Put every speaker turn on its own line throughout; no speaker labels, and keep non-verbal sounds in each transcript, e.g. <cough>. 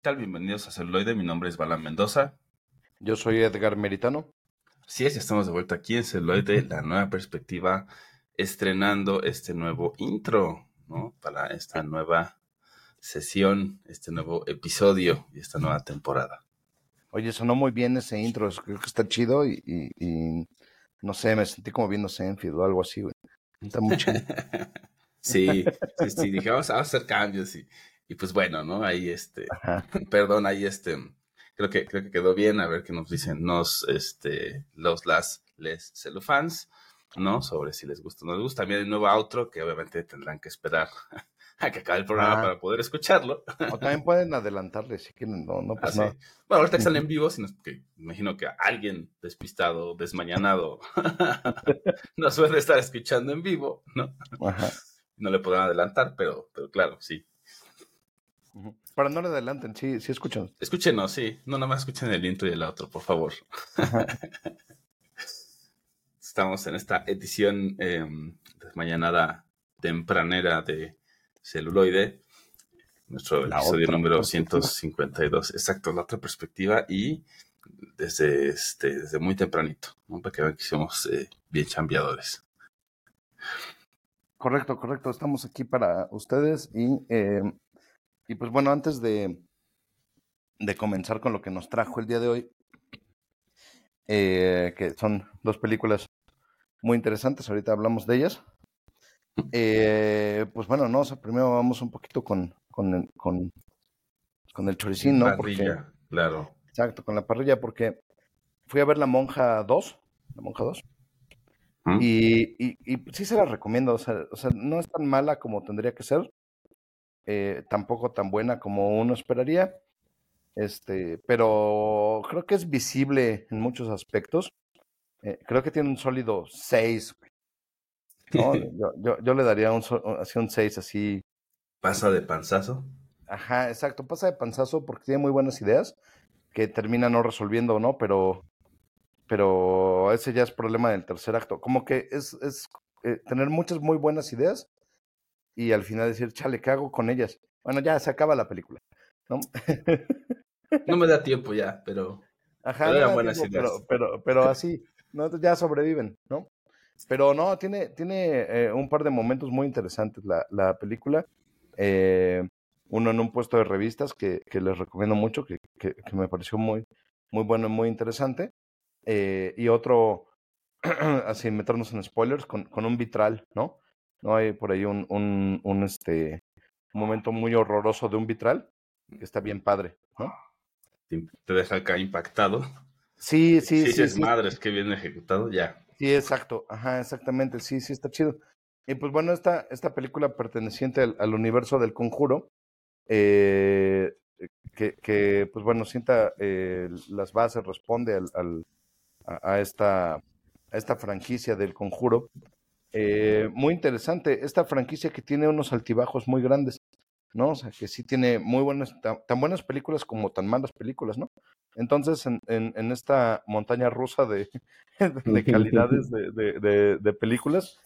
¿Qué tal? Bienvenidos a Celuloide. Mi nombre es Balan Mendoza.
Yo soy Edgar Meritano.
Sí, es, ya estamos de vuelta aquí en Celuloide, la nueva perspectiva, estrenando este nuevo intro, ¿no? Para esta nueva sesión, este nuevo episodio y esta nueva temporada.
Oye, sonó muy bien ese intro, creo que está chido y, y- y no sé, me sentí como viendo Seinfeld o algo así, güey. Está muy chido. <laughs>
Sí, sí, sí, dije, vamos a hacer cambios y, y pues bueno, ¿no? Ahí este,
Ajá. <laughs>
perdón, ahí este, creo que, creo que quedó bien, a ver qué nos dicen nos, este, los, las, les celufans, ¿no? Sobre si les gusta o no les gusta. También hay un nuevo outro que obviamente tendrán que esperar <laughs> a que acabe el programa
Ah.
para poder escucharlo.
O también pueden adelantarle si quieren, no, no
Ah,
pues
sí.
nada.
Bueno, ahorita que sale en vivo, sino que imagino que alguien despistado, desmañanado, <laughs> no suele estar escuchando en vivo, ¿no?
Ajá.
No le podrán adelantar, pero, pero claro, sí.
Para no le adelanten, sí, sí escuchan.
Escúchenos, sí. No, nada más escuchen el intro y el otro, por favor. <laughs> Estamos en esta edición eh, desmañanada tempranera de celuloide. Nuestro
La
episodio número
perspectiva.
152. Exacto, la otra perspectiva y desde, este, desde muy tempranito, ¿no? para que vean que somos eh, bien chambeadores.
Correcto, correcto. Estamos aquí para ustedes y, eh, y pues bueno, antes de, de comenzar con lo que nos trajo el día de hoy, eh, que son dos películas muy interesantes, ahorita hablamos de ellas. Eh, pues bueno, no, o sea, primero vamos un poquito con, con, el- con, con el choricín, ¿no? Porque,
Parrilla, claro.
exacto, con la parrilla, porque fui a ver La Monja 2, La Monja 2,
¿Mm?
y, y, y sí se la recomiendo, o sea, o sea, no es tan mala como tendría que ser, eh, tampoco tan buena como uno esperaría, este, pero creo que es visible en muchos aspectos. Eh, creo que tiene un sólido 6. ¿no? <laughs> Yo, yo, yo le daría un, así un 6 así.
Pasa de panzazo.
Ajá, exacto. Pasa de panzazo porque tiene muy buenas ideas que termina no resolviendo, ¿no? Pero, pero ese ya es problema del tercer acto. Como que es, es eh, tener muchas muy buenas ideas y al final decir, chale, ¿qué hago con ellas? Bueno, ya se acaba la película, ¿no?
No me da tiempo ya, pero
Ajá,
Pero
no
eran
da
buenas
tiempo,
ideas.
pero, pero, pero así, ¿no? ya sobreviven, ¿no? Pero no, tiene, tiene eh, un par de momentos muy interesantes la, la película. Eh, uno en un puesto de revistas que, que les recomiendo mucho, que, que, que me pareció muy, muy bueno y muy interesante. Eh, y otro, <clears throat> así meternos en spoilers, con, con un vitral, ¿no? No hay por ahí un, un, un, este, un momento muy horroroso de un vitral, que está bien padre, ¿no?
te deja acá impactado. <laughs>
Sí, sí,
Sí,
sí.
es
sí,
madres, que bien ejecutado, ya.
Sí, exacto. Ajá, exactamente. Sí, sí, está chido. Y pues bueno, esta, esta película perteneciente al, al universo del conjuro, eh, que, que, pues bueno, sienta eh, las bases, responde al, al- a, a esta, a esta franquicia del conjuro. Eh, muy interesante. Esta franquicia que tiene unos altibajos muy grandes, ¿no? O sea, que sí tiene muy buenas, tan, tan buenas películas como tan malas películas, ¿no? Entonces, en, en, en esta montaña rusa de, <laughs> de calidades <laughs> de, de, películas,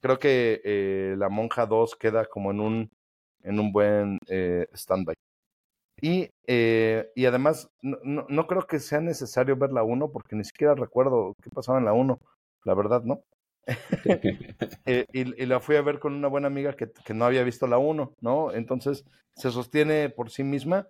creo que eh, La Monja 2 queda como en un, en un buen eh, stand-by. Y, eh, y además, no, no, no creo que sea necesario ver la 1 porque ni siquiera recuerdo qué pasaba en la 1, la verdad, ¿no? <laughs> Eh, y, y la fui a ver con una buena amiga que, que no había visto la 1, ¿no? Entonces se sostiene por sí misma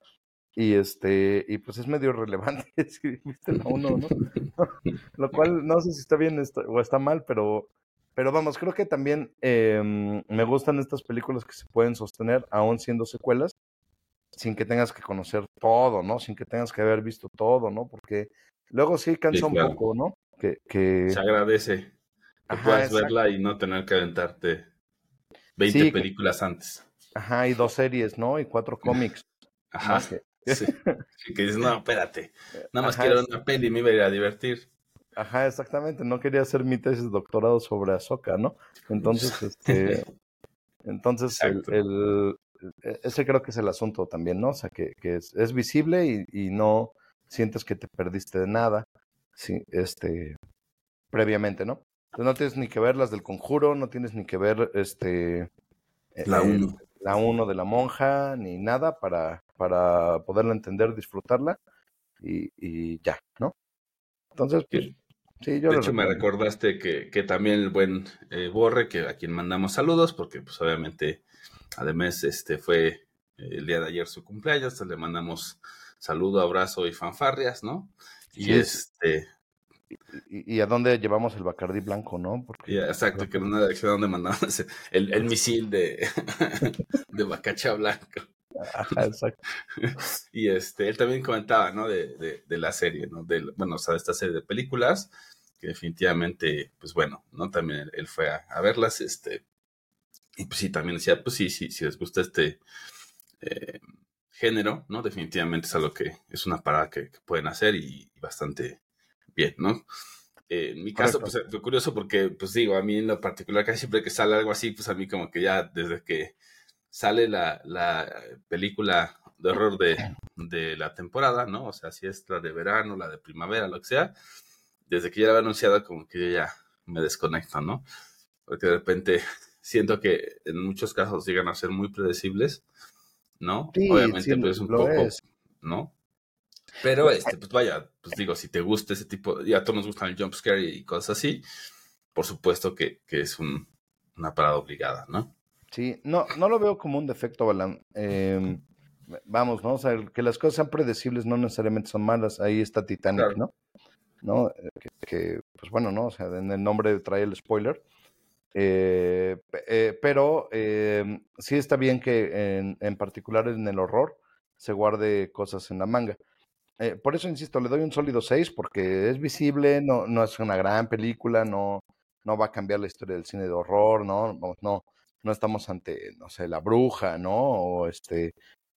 y este y pues es medio relevante <laughs> si viste la 1, ¿no? <laughs> Lo cual no sé si está bien o está mal, pero pero vamos, creo que también eh, me gustan estas películas que se pueden sostener aún siendo secuelas sin que tengas que conocer todo, ¿no? Sin que tengas que haber visto todo, ¿no? Porque luego sí cansa
Sí, claro.
un poco, ¿no? Que, que...
Se agradece que
Ajá,
puedas
exacto.
verla y no tener que aventarte 20
Sí, que-
películas antes.
Ajá, y dos series, ¿no? Y cuatro cómics.
Ajá.
¿no? Que- <laughs>
Sí. Que dices, no, espérate. Nada más
Ajá,
quiero una peli y me iba a ir a divertir.
Ajá, exactamente. No quería hacer mi tesis de doctorado sobre Ahsoka, ¿no? Entonces, <laughs> este, entonces el- e- ese creo que es el asunto también, ¿no? O sea, que, que es, es visible y, y no sientes que te perdiste de nada, sí, este, previamente, ¿no? Entonces no tienes ni que ver las del conjuro, no tienes ni que ver, este,
La
eh,
1.
la uno de la monja, ni nada para, para poderla entender, disfrutarla y, ya, ¿no? Entonces, pues, sí, yo
De hecho, me recordaste que, que, también el buen eh, Borre, que a quien mandamos saludos, porque pues obviamente, además, este fue eh, el día de ayer su cumpleaños, le mandamos saludo, abrazo y fanfarrias, ¿no? Y este...
Y, a dónde llevamos el Bacardí blanco, ¿no?
Porque, exacto, que en una dirección donde mandamos el, el misil de, <laughs> de Bacacha blanco. exacto. <laughs> Y este, él también comentaba, ¿no? De, de, la serie, ¿no? De, bueno, o sea, de esta serie de películas, que definitivamente, pues bueno, ¿no? También él fue a, verlas, este, y pues sí, también decía, pues sí, sí, si les gusta este eh, género, ¿no? Definitivamente es algo que es una parada que, pueden hacer y, bastante bien, ¿no? Eh, en mi caso, pues fue curioso porque, pues digo, a mí en lo particular, casi siempre que sale algo así, pues a mí como que ya desde que sale la, la película de horror de, de, la temporada, ¿no? O sea, si es la de verano, la de primavera, lo que sea, desde que ya la había anunciado, como que yo ya me desconecto, ¿no? Porque de repente siento que en muchos casos llegan a ser muy predecibles, ¿no? Obviamente, pues un poco, ¿no? Pero, este, pues vaya, pues digo, si te gusta ese tipo, ya a todos nos gustan el jump scare y cosas así, por supuesto que, que es un, una parada obligada, ¿no?
Sí, no, no lo veo como un defecto, Balan. Em, vamos, ¿no? O sea, que las cosas sean predecibles no necesariamente son malas. Ahí está Titanic, ¿no? ¿No? Eh, que, pues bueno, ¿no? O sea, en el nombre trae el spoiler. Eh, eh, pero em, sí está bien que en, en, particular en el horror se guarde cosas en la manga. Por eso insisto, le doy un sólido 6 porque es visible, no, no es una gran película, no, no va a cambiar la historia del cine de horror, no, no, no estamos ante, no sé, la bruja, ¿no? O este,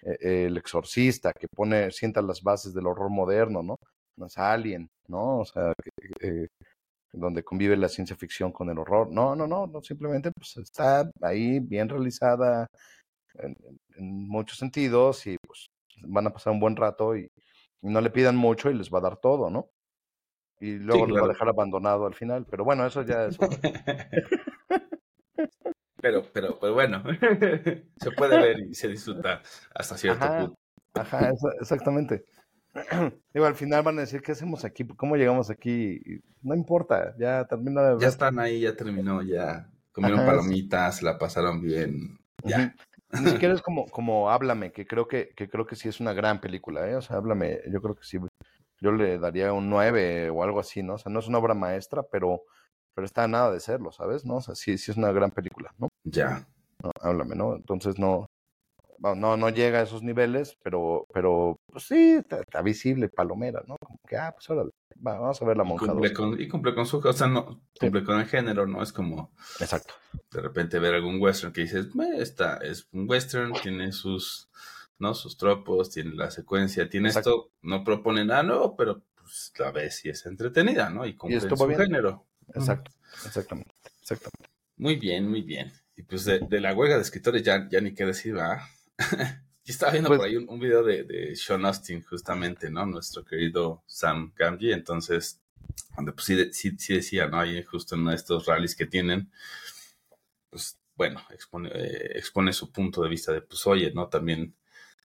e, el exorcista que pone, sienta las bases del horror moderno, ¿no? No es Alien, ¿no? O sea, eh, donde convive la ciencia ficción con el horror. No, no, no, no simplemente pues está ahí bien realizada en, muchos sentidos y pues van a pasar un buen rato y, no le pidan mucho y les va a dar todo, ¿no? Y luego les va a dejar abandonado al final, pero bueno, eso ya es... <laughs>
Pero, pero, pero bueno, <laughs> se puede ver y se disfruta hasta cierto punto.
Ajá, exactamente. <clears throat> Digo, al final van a decir, ¿qué hacemos aquí? ¿Cómo llegamos aquí? No importa, ya termina de
ver. Ya están ahí, ya terminó, ya comieron palomitas, la pasaron bien, ya.
Ni siquiera es como, como Háblame, que creo que, que creo que sí es una gran película, ¿eh? O sea, Háblame, yo creo que sí, yo le daría un 9 o algo así, ¿no? O sea, no es una obra maestra, pero pero está nada de serlo, ¿sabes? ¿No? O sea, sí, sí es una gran película, ¿no?
Ya.
No, háblame, ¿no? Entonces no, no, no llega a esos niveles, pero, pero pues sí, está, visible, palomera, ¿no? Como que, ah, pues vamos a ver la monja.
Y cumple, con, y cumple con su, o sea, no, cumple con el género, ¿no? Es como,
exacto.
De repente ver algún western que dices, está, es un western, tiene sus, ¿no? Sus tropos, tiene la secuencia, tiene esto, no propone nada nuevo, pero pues la ves y es entretenida, ¿no? Y cumple su género.
Exacto, exactamente, exactamente.
Muy bien, muy bien. Y pues de, la huelga de escritores ya, ya ni qué decir, ¿verdad? <laughs> Yo estaba viendo pues por ahí un, video de, de, Sean Austin, justamente, ¿no? Nuestro querido Sam Gamgee. Entonces, donde pues sí, sí, decía, ¿no? Ahí justo en uno de estos rallies que tienen, pues bueno, expone, eh, expone su punto de vista de, pues oye, ¿no? También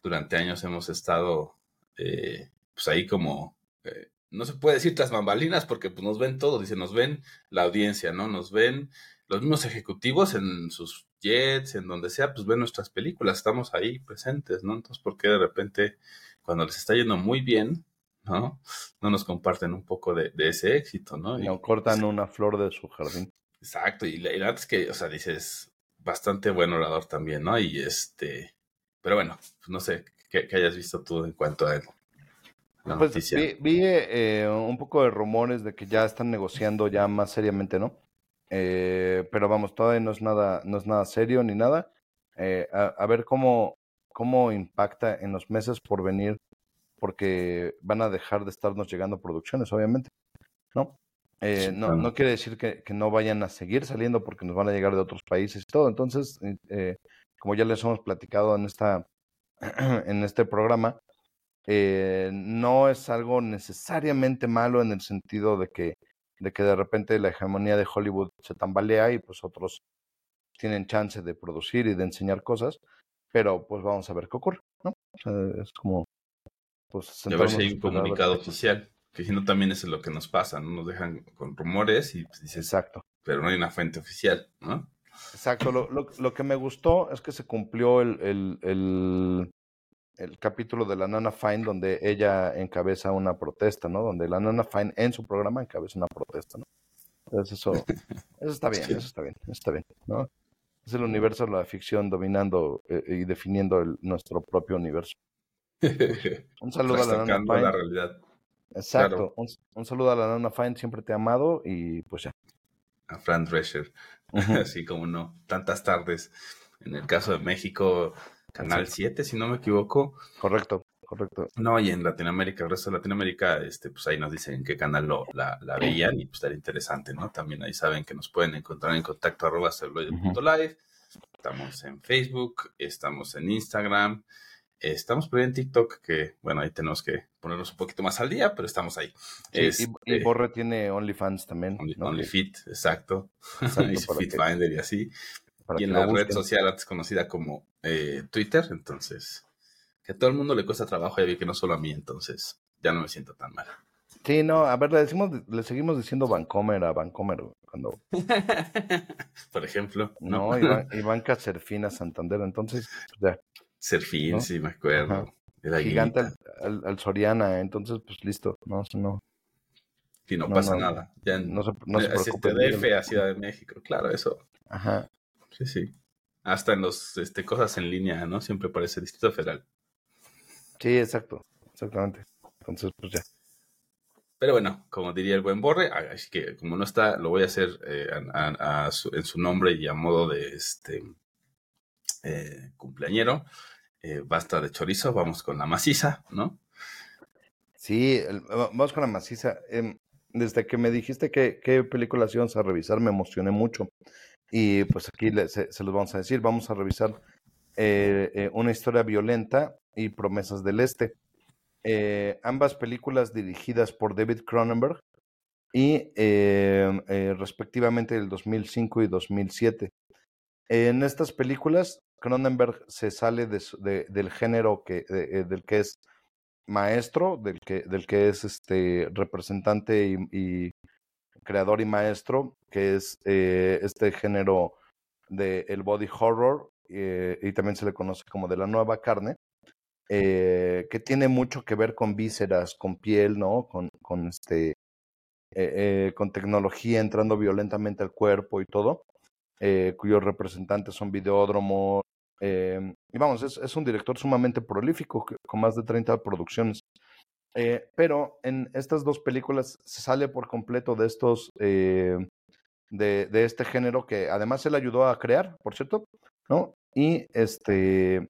durante años hemos estado, eh, pues ahí como eh, no se puede decir tras bambalinas porque pues, nos ven todos, dice, nos ven la audiencia, ¿no? Nos ven los mismos ejecutivos en sus jets, en donde sea, pues ven nuestras películas, estamos ahí presentes, ¿no? Entonces, ¿por qué de repente, cuando les está yendo muy bien, ¿no? No nos comparten un poco de, ese éxito, ¿no?
Y, cortan una flor de su jardín.
Exacto, y la, verdad es que, o sea, dices, bastante buen orador también, ¿no? Y este, pero bueno, pues no sé, ¿qué, hayas visto tú en cuanto a él?
pues vi, eh, un poco de rumores de que ya están negociando ya más seriamente, ¿no? Eh, pero vamos, todavía no es nada, no es nada serio ni nada. Eh, a, ver cómo, cómo impacta en los meses por venir, porque van a dejar de estarnos llegando producciones, obviamente, ¿no? no, no quiere decir que, que, no vayan a seguir saliendo porque nos van a llegar de otros países y todo. Entonces, como ya les hemos platicado en esta <clears throat> en este programa, eh, no es algo necesariamente malo en el sentido de que, de que de repente la hegemonía de Hollywood se tambalea y pues otros tienen chance de producir y de enseñar cosas, pero pues vamos a ver qué ocurre. ¿no? O sea, es como,
pues... a ver si hay un comunicado oficial, que si no también es lo que nos pasa, ¿no? Nos dejan con rumores y pues dices...
Exacto.
Pero no hay una fuente oficial, ¿no?
Exacto, lo, lo, lo que me gustó es que se cumplió el, el, el, el, capítulo de la Nana Fine donde ella encabeza una protesta, ¿no? Donde la Nana Fine en su programa encabeza una protesta, ¿no? Entonces eso, eso está bien, eso está bien, eso está bien, ¿no? Es el universo de la ficción dominando eh, y definiendo el, nuestro propio universo. <laughs>
Un saludo a la Nana Fine. La realidad.
Exacto, un, un, saludo a la Nana Fine, siempre te he amado y pues ya.
A Fran Drescher. así <laughs> como no, tantas tardes. En el caso de México, Canal 7, si no me equivoco.
Correcto, correcto.
No, y en Latinoamérica, el resto de Latinoamérica, este, pues ahí nos dicen en qué canal lo, la, la veían y pues estaría interesante, ¿no? También ahí saben que nos pueden encontrar en contacto arroba live Estamos en Facebook, estamos en Instagram, Estamos por ahí en TikTok, que bueno, ahí tenemos que ponernos un poquito más al día, pero estamos ahí.
y, este Borre tiene OnlyFans también.
OnlyFit, <laughs> exacto. y FitFinder y así. Y en la red social antes conocida como eh, Twitter, entonces, que a todo el mundo le cuesta trabajo, ya vi que no solo a mí, entonces ya no me siento tan mal.
Sí, no, a ver, le decimos, le seguimos diciendo Vancomer a Vancomer cuando. <laughs>
Por ejemplo.
No, Iván, Iván Cacerfina Santander, entonces, ya.
Serfín, sí, me acuerdo.
Gigante al, Soriana, entonces, pues listo. No, no.
Y no, pasa nada. Ya no se, no se preocupe. DF a Ciudad de México, claro, eso.
Ajá.
Sí, sí. Hasta en los este, cosas en línea, ¿no? Siempre parece Distrito Federal.
Sí, exacto. Exactamente. Entonces, pues ya.
Pero bueno, como diría el buen Borre, así que como no está, lo voy a hacer eh, en su nombre y a modo de este eh, cumpleañero. Eh, basta de chorizo, vamos con la maciza, ¿no?
Sí, vamos con la maciza. Em, desde que me dijiste que qué películas íbamos a revisar, me emocioné mucho. Y pues aquí se, los vamos a decir, vamos a revisar eh, una historia violenta y Promesas del Este. ambas películas dirigidas por David Cronenberg y respectivamente del 2005 y 2007. En estas películas Cronenberg se sale de, del género que, eh, del que es maestro, del que, del que es este representante y, creador y maestro, que es eh, este género del el body horror, eh, y también se le conoce como de la nueva carne, que tiene mucho que ver con vísceras, con piel, ¿no? Con, con este con tecnología entrando violentamente al cuerpo y todo, cuyos representantes son videódromos, eh, y vamos, es, un director sumamente prolífico, con más de 30 producciones. Eh, pero en estas dos películas se sale por completo de estos, eh, de, de, este género que además él ayudó a crear, por cierto, ¿no? Y este,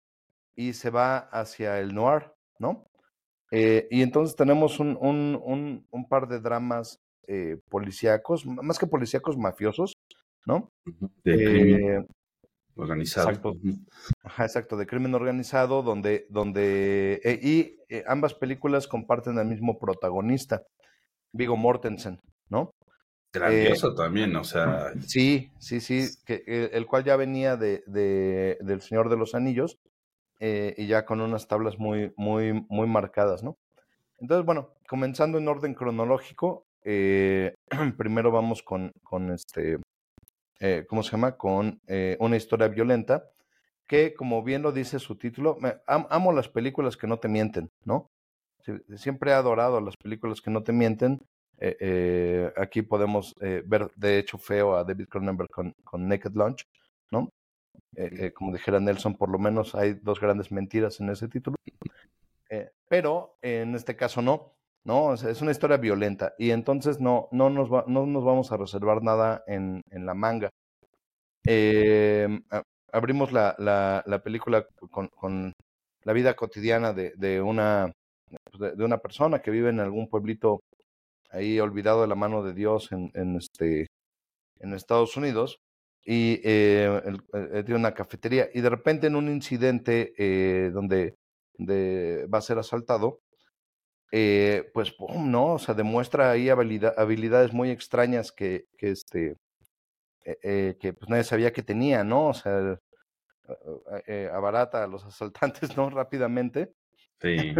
y se va hacia el noir, ¿no? y entonces tenemos un, un, un, un par de dramas policíacos, más que policíacos mafiosos, ¿no?
Organizado.
Exacto. exacto, de crimen organizado, donde, donde eh, y eh, ambas películas comparten el mismo protagonista, Vigo Mortensen, ¿no?
Grandioso eh, también, o sea.
Sí, sí, sí, que, el cual ya venía de, de, del Señor de los Anillos y ya con unas tablas muy, muy, muy marcadas, ¿no? Entonces, bueno, comenzando en orden cronológico, <clears throat> primero vamos con, con este eh, ¿cómo se llama? Con eh, una historia violenta, que como bien lo dice su título, me, amo las películas que no te mienten, ¿no? Siempre he adorado las películas que no te mienten. Eh, aquí podemos ver, de hecho, feo a David Cronenberg con, con Naked Lunch, ¿no? como dijera Nelson, por lo menos hay dos grandes mentiras en ese título. pero en este caso no, ¿no? es una historia violenta y entonces no, no, nos, no nos vamos a reservar nada en, en la manga. Em, abrimos la, la, la película con, con, la vida cotidiana de, de una, pues, de, una persona que vive en algún pueblito ahí olvidado de la mano de Dios en, en este, en Estados Unidos y eh, tiene una cafetería y de repente en un incidente eh, donde, donde va a ser asaltado, eh, pues, ¡pum! ¿no? O sea, demuestra ahí habilidades muy extrañas que, que este, eh, eh, que pues nadie sabía que tenía, ¿no? O sea, eh, abarata a los asaltantes, ¿no? Rápidamente.
Sí.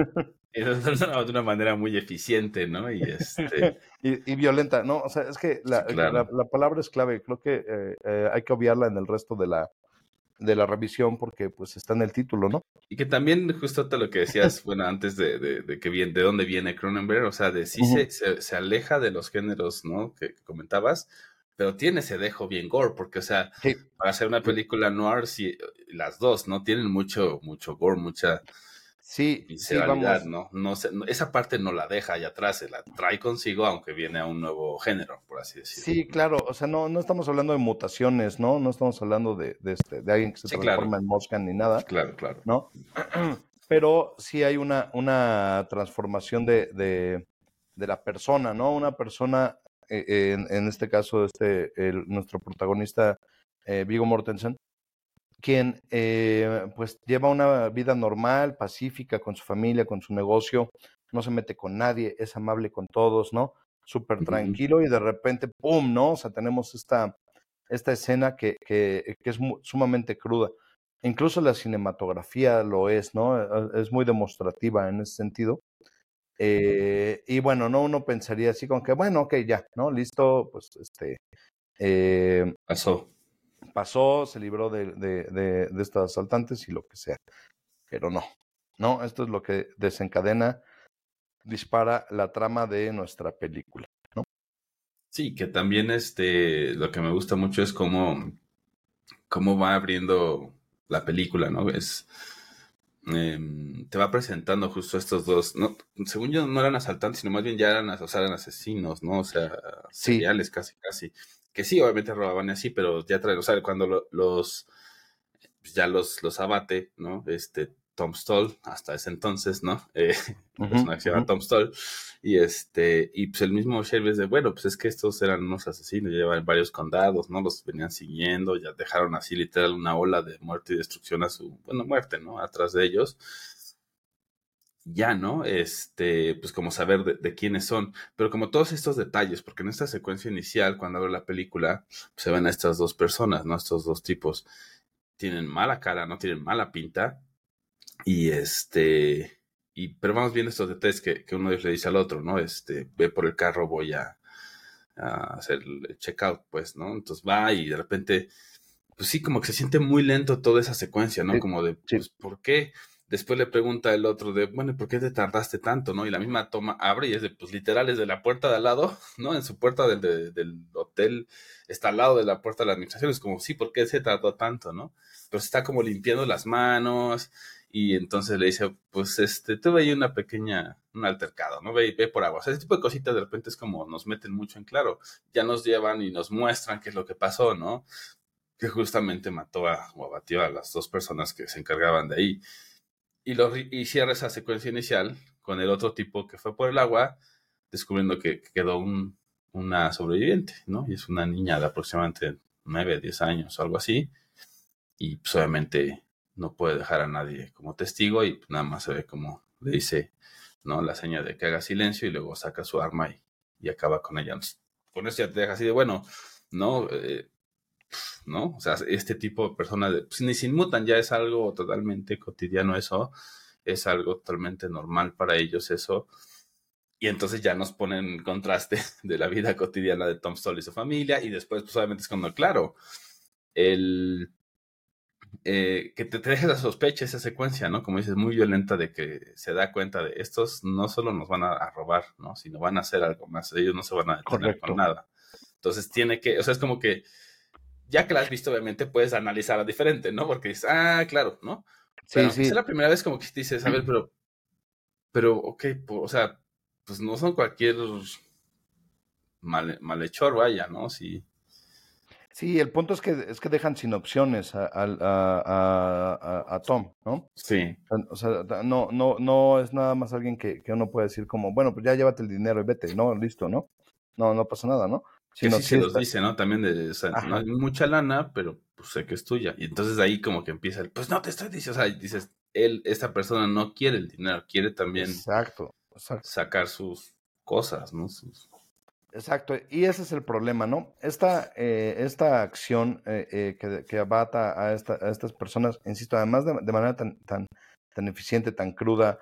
de una manera muy eficiente, ¿no? Y, este... <laughs>
y, violenta, ¿no? O sea, es que la, la, palabra es clave. Creo que hay que obviarla en el resto de la, de la revisión porque pues está en el título, ¿no?
Y que también justo lo que decías, bueno, antes de, de, que viene, de dónde viene Cronenberg, o sea, de sí se, se, aleja de los géneros, ¿no? Que, comentabas, pero tiene ese dejo bien gore, porque, o sea, para hacer una película noir, sí, las dos, ¿no? Tienen mucho, mucho gore, mucha
Sí.
¿no? No, Esa parte no la deja allá atrás, se la trae consigo, aunque viene a un nuevo género, por así decirlo.
Sí, claro, o sea, no, no estamos hablando de mutaciones, ¿no? No estamos hablando de, de, este, de alguien que se transforma en mosca ni nada.
Claro, claro.
¿No? <clears throat> Pero sí hay una, una transformación de, de, de la persona, ¿no? Una persona, eh, en, en, este caso, este, el, nuestro protagonista, eh, Vigo Mortensen, quien eh, pues lleva una vida normal, pacífica con su familia, con su negocio, no se mete con nadie, es amable con todos, ¿no? Súper tranquilo y de repente, ¡pum!, ¿no? O sea, tenemos esta, esta escena que, que, que es sumamente cruda. Incluso la cinematografía lo es, ¿no? E, es muy demostrativa en ese sentido. Eh, y bueno, no uno pensaría así como que, bueno, ok, ya, ¿no? Listo, pues este...
Eh, Pasó
pasó, se libró de, de, de, estos asaltantes y lo que sea. Pero no, no, esto es lo que desencadena, dispara la trama de nuestra película, ¿no?
Sí, que también este, lo que me gusta mucho es cómo, cómo va abriendo la película, ¿no? Es, em, te va presentando justo estos dos, no, según yo no eran asaltantes, sino más bien ya eran, o sea, eran asesinos, ¿no? O sea, seriales casi, casi que sí, obviamente robaban así, pero ya traen, o sea, cuando los, pues ya los, los abate, ¿no? Este, Tom Stoll, hasta ese entonces, ¿no? <laughs> Eh, uh se llama Tom Stoll, y este, y pues el mismo Shelby es de, bueno, pues es que estos eran unos asesinos, llevaban varios condados, ¿no? Los venían siguiendo, ya dejaron así literal una ola de muerte y destrucción a su, bueno, muerte, ¿no? Atrás de ellos, ya, ¿no? Este, pues como saber de, quiénes son, pero como todos estos detalles, porque en esta secuencia inicial, cuando abre la película, se ven a estas dos personas, ¿no? Estos dos tipos tienen mala cara, no tienen mala pinta, y este, y, pero vamos viendo estos detalles que, que uno le dice al otro, ¿no? Este, ve por el carro, voy a, hacer el checkout, pues, ¿no? Entonces va y de repente, pues sí, como que se siente muy lento toda esa secuencia, ¿no? Como de, pues, ¿por qué? Después le pregunta el otro de, bueno, ¿por qué te tardaste tanto? ¿No? Y la misma toma abre y es de, pues literal, es de la puerta de al lado, <laughs> ¿no? En su puerta del, del hotel está al lado de la puerta de la administración. Es como, sí, ¿por qué se tardó tanto, no? Pero está como limpiando las manos y entonces le dice, pues este, tuve ahí una pequeña, un altercado, ¿no? Ve, ve por agua. O sea, ese tipo de cositas de repente es como nos meten mucho en claro. Ya nos llevan y nos muestran qué es lo que pasó, ¿no? Que justamente mató a, o abatió a las dos personas que se encargaban de ahí y, lo, y cierra esa secuencia inicial con el otro tipo que fue por el agua, descubriendo que, quedó un, una sobreviviente, ¿no? Y es una niña de aproximadamente 9, 10 años algo así. Y pues obviamente no puede dejar a nadie como testigo y nada más se ve como le dice, ¿no? La señal de que haga silencio y luego saca su arma y, y acaba con ella. Con eso ya te deja así de, bueno, ¿no? Eh, ¿no? O sea, este tipo de personas pues, ni se inmutan, ya es algo totalmente cotidiano eso, es algo totalmente normal para ellos eso. Y entonces ya nos ponen en contraste <laughs> de la vida cotidiana de Tom Stoll y su familia. Y después, pues obviamente es cuando, claro, el, eh, que te, dejes la sospecha esa secuencia, ¿no? Como dices, muy violenta de que se da cuenta de estos no solo nos van a, robar, ¿no? Sino van a hacer algo más. Ellos no se van a detener con nada. Entonces tiene que, o sea, es como que ya que la has visto, obviamente puedes analizarla diferente, ¿no? Porque dices, ah, claro, ¿no? Pero sí, sí. es la primera vez como que dices, a ver, <clears throat> pero, pero, ok, o sea, pues no son cualquier mal, malhechor, vaya, ¿no? Sí.
Sí, el punto es que es que dejan sin opciones a, a, a, Tom, ¿no?
Sí.
O sea, no, no, no es nada más alguien que, que uno puede decir como, bueno, pues ya llévate el dinero y vete, ¿no? Listo, ¿no? No, no pasa nada, ¿no?
Sí, sí, se los dice, ¿no? También de, o sea, no hay mucha lana, pero pues sé que es tuya. Y entonces ahí como que empieza el, pues no te estoy diciendo, o sea, dices, él, esta persona no quiere el dinero, quiere también
exacto,
sacar sus cosas, ¿no?
Exacto, y ese es el problema, ¿no? Esta, eh, esta acción eh, eh, que, que, abata a, esta, a, estas personas, insisto, además de, de manera tan, tan, tan, eficiente, tan cruda,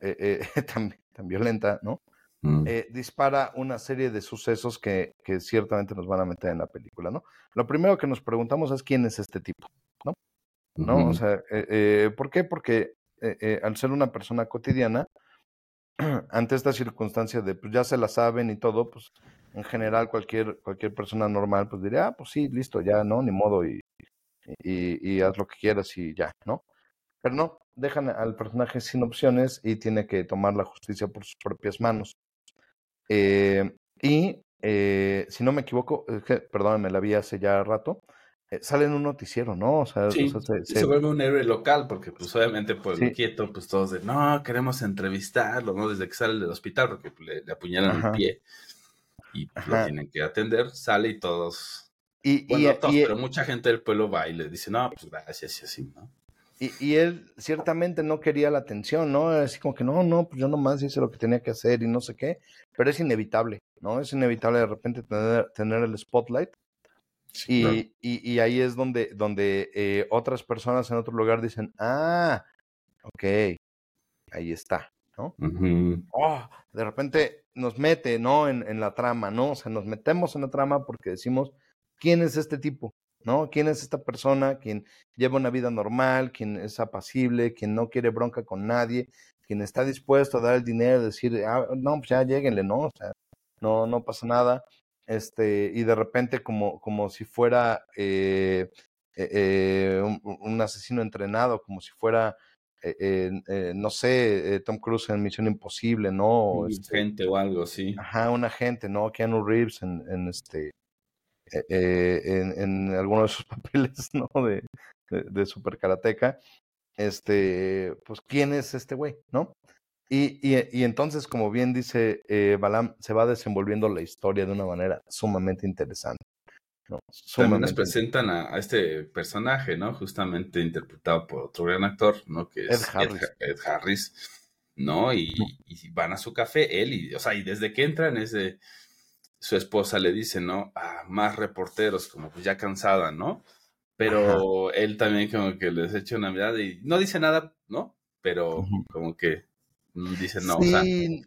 <laughs> tan, tan, violenta, ¿no? Mm. dispara una serie de sucesos que, que, ciertamente nos van a meter en la película, ¿no? Lo primero que nos preguntamos es quién es este tipo, ¿no? ¿No? O sea, ¿por qué? Porque al ser una persona cotidiana, <clears throat> ante esta circunstancia de pues ya se la saben y todo, pues en general cualquier, cualquier persona normal pues diría, ah, pues sí, listo, ya, ¿no? Ni modo y, y, y, haz lo que quieras y ya, ¿no? Pero no, dejan al personaje sin opciones y tiene que tomar la justicia por sus propias manos. Eh, y eh, si no me equivoco, es que, perdóname, la vi hace ya rato, eh, sale en un noticiero, ¿no? O sea,
sí,
o sea
se, se, se, vuelve un héroe local, porque pues obviamente por sí. quieto, pues todos de, no, queremos entrevistarlo, ¿no? Desde que sale del hospital, porque pues, le, le, apuñalan Ajá. el pie y pues, lo tienen que atender, sale y todos...
Y,
bueno,
y,
todos,
y,
pero mucha gente del pueblo va y le dice, no, pues gracias y así, ¿no?
Y, y, él ciertamente no quería la atención, ¿no? Así como que no, no, pues yo nomás hice lo que tenía que hacer y no sé qué, pero es inevitable, ¿no? Es inevitable de repente tener, tener el spotlight Sí, y, claro. y, y, ahí es donde, donde eh, otras personas en otro lugar dicen, ah, ok, ahí está, ¿no? Uh -huh. oh, de repente nos mete, ¿no? En, en, la trama, ¿no? O sea, nos metemos en la trama porque decimos, ¿quién es este tipo? ¿No? ¿Quién es esta persona? Quien lleva una vida normal, quien es apacible, quien no quiere bronca con nadie, quien está dispuesto a dar el dinero, decir, ah, no, pues ya lleguenle, ¿no? O sea, no, no pasa nada este, y de repente como, como si fuera eh, eh, un, un, asesino entrenado, como si fuera, eh, no sé, Tom Cruise en Misión Imposible, ¿no?
Un este, agente o algo, sí.
Ajá, un agente, ¿no? Keanu Reeves en, en este, en, en, alguno de sus <laughs> papeles, ¿no? De, de, de super karateca. Este, pues, ¿quién es este güey, no? Y, y, y, entonces, como bien dice eh, Balam, se va desenvolviendo la historia de una manera sumamente interesante.
¿no? Sumamente También nos presentan a, a, este personaje, ¿no? Justamente interpretado por otro gran actor, ¿no? Que es
Ed Harris,
Ed, Ed Harris ¿no? Y, y, van a su café, él, y, o sea, y desde que entran es de, su esposa le dice, ¿no? Ah, más reporteros, como pues ya cansada, ¿no? Pero Ajá. él también como que les echa una mirada y no dice nada, ¿no? Pero uh -huh. como que Dicen no,
sí,
o sea,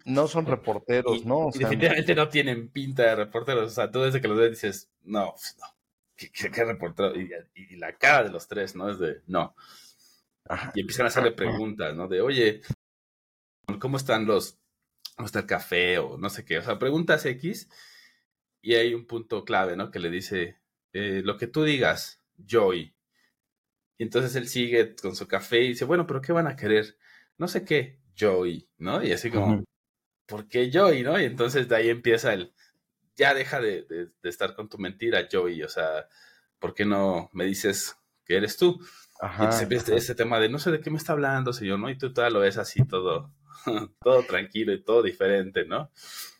no son reporteros,
y,
¿no? O
sea, definitivamente no tienen pinta de reporteros. O sea, tú desde que los ves dices, no, pues no, ¿qué, qué, qué reportero? Y, y, la cara de los tres, ¿no? Es de, no. Ajá. Y empiezan a hacerle preguntas, ¿no? De, oye, ¿cómo están los, cómo está el café? O no sé qué. O sea, preguntas X. Y hay un punto clave, ¿no? Que le dice, eh, lo que tú digas, Joy. Y entonces él sigue con su café y dice, bueno, pero ¿qué van a querer? No sé qué. Joey, ¿no? Y así como, uh -huh. ¿por qué Joey, no? Y entonces de ahí empieza el, ya deja de, de, de, estar con tu mentira, Joey, o sea, ¿por qué no me dices que eres tú? Ajá, y se empieza ese tema de, no sé de qué me está hablando, señor, ¿no? Y tú todavía lo ves así todo, <laughs> todo tranquilo y todo diferente, ¿no?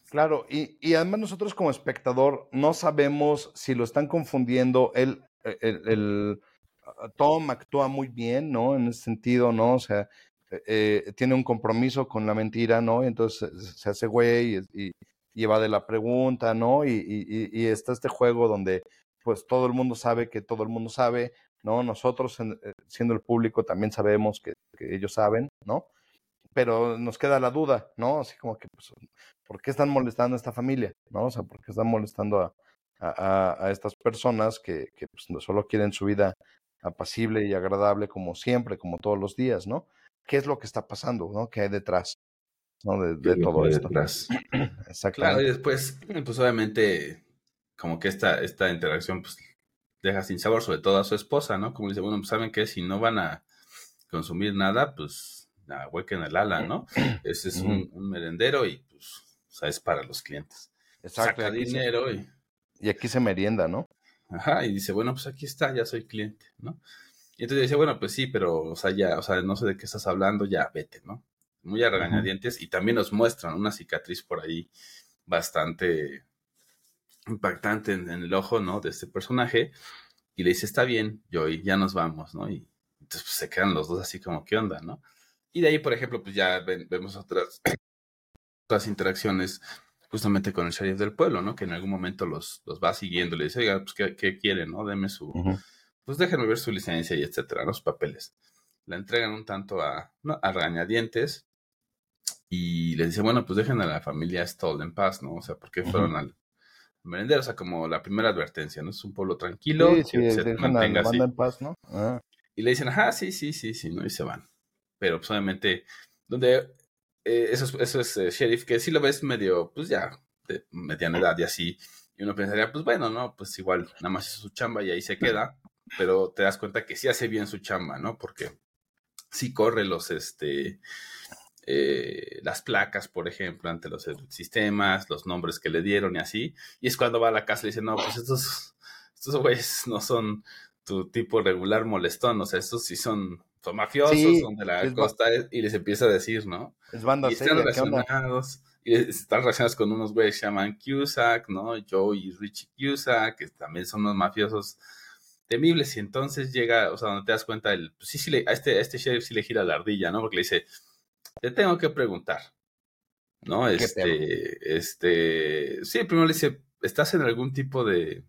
Claro, y, y, además nosotros como espectador no sabemos si lo están confundiendo, el, el, el Tom actúa muy bien, ¿no? En ese sentido, ¿no? O sea, eh, tiene un compromiso con la mentira, ¿no? Y entonces se hace güey y, y, y va de la pregunta, ¿no? Y, y, y, está este juego donde pues todo el mundo sabe que todo el mundo sabe, ¿no? Nosotros, eh, siendo el público, también sabemos que, ellos saben, ¿no? Pero nos queda la duda, ¿no? Así como que, pues, ¿por qué están molestando a esta familia? ¿No? O sea, ¿por qué están molestando a, a, a estas personas que, que pues, solo quieren su vida apacible y agradable como siempre, como todos los días, ¿no? qué es lo que está pasando, ¿no? ¿Qué hay detrás? ¿no? De, de todo esto.
Detrás? <clears throat> Claro, y después, <clears throat> pues obviamente, como que esta, esta interacción, pues, deja sin sabor, sobre todo a su esposa, ¿no? Como dice, bueno, pues saben que si no van a consumir nada, pues, nada, huequen el ala, ¿no? <clears throat> Ese es un, un, merendero y, pues, sea, es para los clientes.
Exacto.
Saca dinero y...
Y aquí se merienda, ¿no?
Ajá, y dice, bueno, pues aquí está, ya soy cliente, ¿no? Y entonces decía, bueno, pues sí, pero, o sea, ya, o sea, no sé de qué estás hablando, ya vete, ¿no? Muy a regañadientes. Uh -huh. Y también nos muestran una cicatriz por ahí bastante impactante en, en, el ojo, ¿no? De este personaje. Y le dice, está bien, Joey, ya nos vamos, ¿no? Y entonces pues, se quedan los dos así como, ¿qué onda, no? Y de ahí, por ejemplo, pues ya ven, vemos otras, otras interacciones justamente con el sheriff del pueblo, ¿no? Que en algún momento los, los va siguiendo, le dice, oiga, pues, ¿qué, qué quieren, no? Deme su, pues déjenme ver su licencia y etcétera, los papeles. La entregan un tanto a, ¿no? a regañadientes y le dice, bueno, pues dejen a la familia Stoll en paz, ¿no? O sea, ¿por qué fueron al merendero? O sea, como la primera advertencia, ¿no? Es un pueblo tranquilo,
sí, sí, se mantenga así. en paz, ¿no?
Ah. Y le dicen, ajá, sí, sí, sí, sí, ¿no? Y se van. Pero pues obviamente, donde eh, eso, eso es eh, sheriff, que sí lo ves medio, pues ya, de mediana edad y así. Y uno pensaría, pues bueno, no, pues igual, nada más hizo su chamba y ahí se queda. Pero te das cuenta que sí hace bien su chamba, ¿no? Porque sí corre los, este, eh, las placas, por ejemplo, ante los sistemas, los nombres que le dieron y así. Y es cuando va a la casa y le dice, no, pues estos, estos güeyes no son tu tipo regular molestón, o sea, estos sí son, son mafiosos, son de la costa, y les empieza a decir, ¿no?
Es banda
y están relacionados, y están relacionados con unos güeyes que se llaman Cusack, ¿no? Joe y Richie Cusack, que también son unos mafiosos temibles, y entonces llega, o sea, donde te das cuenta, el, pues sí, sí, le, a, este, a este sheriff sí le gira la ardilla, ¿no? Porque le dice, te tengo que preguntar, ¿no? Este, este, sí, primero le dice, ¿estás en algún tipo de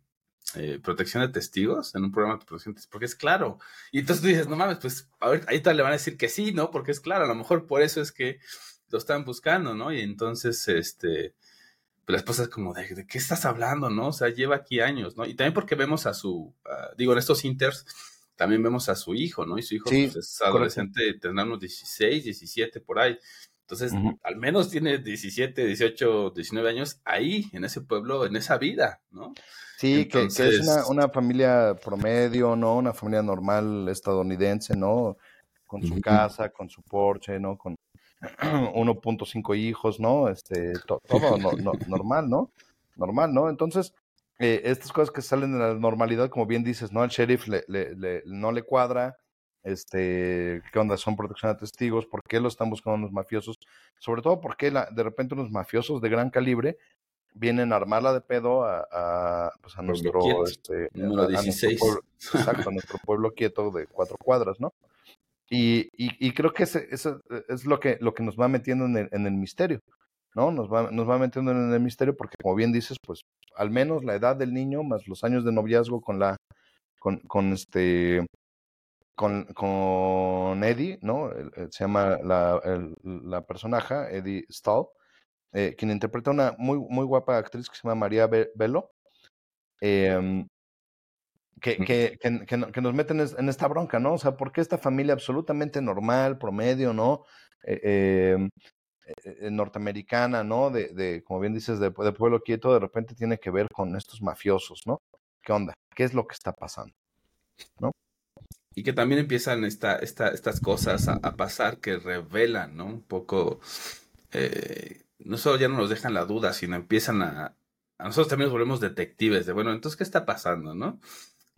eh, protección de testigos en un programa de protección de testigos? Porque es claro. Y entonces tú dices, no mames, pues ahí tal le van a decir que sí, ¿no? Porque es claro, a lo mejor por eso es que lo están buscando, ¿no? Y entonces, este, pues la esposa es como, ¿de, qué estás hablando, no? O sea, lleva aquí años, ¿no? Y también porque vemos a su, digo, en estos inters, también vemos a su hijo, ¿no? Y su hijo pues, es adolescente, tendrá unos 16, 17 por ahí. Entonces, al menos tiene 17, 18, 19 años ahí, en ese pueblo, en esa vida, ¿no?
Sí, que, es una, una, familia promedio, ¿no? Una familia normal estadounidense, ¿no? Con su casa, con su porche, ¿no? Con <clears throat> 1.5 hijos, ¿no? Este, todo normal, ¿no? Normal, ¿no? Entonces, eh, estas cosas que salen de la normalidad, como bien dices, ¿no? Al sheriff le, le, no le cuadra, este, ¿qué onda? Son protección de testigos, ¿por qué lo están buscando los mafiosos? Sobre todo porque la, de repente unos mafiosos de gran calibre vienen a armarla de pedo a, a, pues a nuestro, este,
Número 16.
pueblo, <laughs> exacto, a nuestro pueblo quieto de cuatro cuadras, ¿no? Y, y, creo que ese, eso es lo que, lo que nos va metiendo en el, en el misterio. ¿no? Nos va, nos va metiendo en el misterio porque, como bien dices, pues al menos la edad del niño más los años de noviazgo con la, con, con este, con, con Eddie, ¿no? Se llama la, la personaje, Eddie Stahl, eh, quien interpreta una muy, muy guapa actriz que se llama María Velo, em, que, que, que, que, nos meten en esta bronca, ¿no? O sea, ¿por qué esta familia absolutamente normal, promedio, ¿no? Eh, em, eh, norteamericana, ¿no? De, de, como bien dices, de, pueblo quieto, de repente tiene que ver con estos mafiosos, ¿no? ¿Qué onda? ¿Qué es lo que está pasando? ¿No?
Y que también empiezan esta, esta, estas cosas a, pasar que revelan, ¿no? Un poco, eh, no solo ya no nos dejan la duda, sino empiezan a, a nosotros también nos volvemos detectives de, bueno, entonces, ¿qué está pasando, no?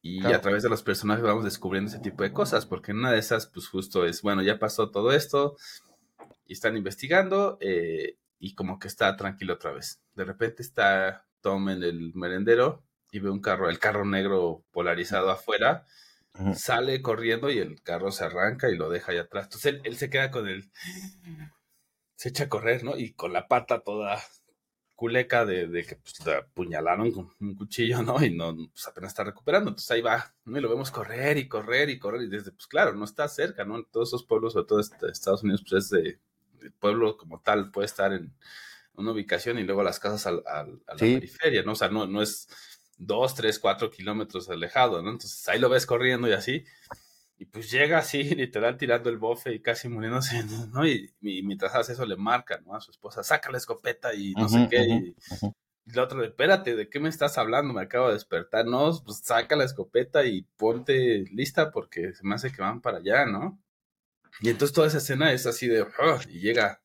Y a través de los personajes vamos descubriendo ese tipo de cosas, porque una de esas, pues justo es, bueno, ya pasó todo esto, y están investigando eh, y como que está tranquilo otra vez. De repente está Tom en el merendero y ve un carro, el carro negro polarizado afuera, sale corriendo y el carro se arranca y lo deja ahí atrás. Entonces él, se queda con el... Se echa a correr, ¿no? Y con la pata toda culeca de, que pues, le apuñalaron con un cuchillo, ¿no? Y no, pues apenas está recuperando. Entonces ahí va, ¿no? Y lo vemos correr y correr y correr. Y desde, pues claro, no está cerca, ¿no? En todos esos pueblos, sobre todo este, Estados Unidos, pues es de el pueblo como tal puede estar en una ubicación y luego las casas al, a la periferia, ¿no? O sea, no, no es dos, tres, cuatro kilómetros alejado, ¿no? Entonces ahí lo ves corriendo y así. Y pues llega así, <laughs> literal, tirando el bofe y casi muriéndose, <laughs> ¿no? Y, mientras hace eso le marca, ¿no? A su esposa, saca la escopeta y no sé qué. y, la otra, espérate, ¿de qué me estás hablando? Me acabo de despertar. No, pues saca la escopeta y ponte lista porque se me hace que van para allá, ¿no? Y entonces toda esa escena es así de, ah", y llega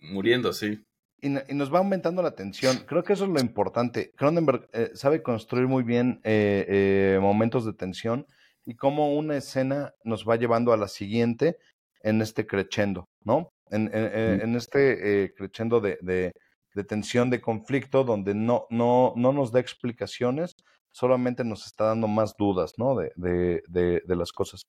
muriendo, sí.
Y, nos va aumentando la tensión. Creo que eso es lo importante. Cronenberg eh, sabe construir muy bien eh, eh, momentos de tensión y cómo una escena nos va llevando a la siguiente en este crescendo, ¿no? En, en, este crescendo de, de, de, tensión, de conflicto, donde no, no, no nos da explicaciones, solamente nos está dando más dudas, ¿no? De, de, de las cosas.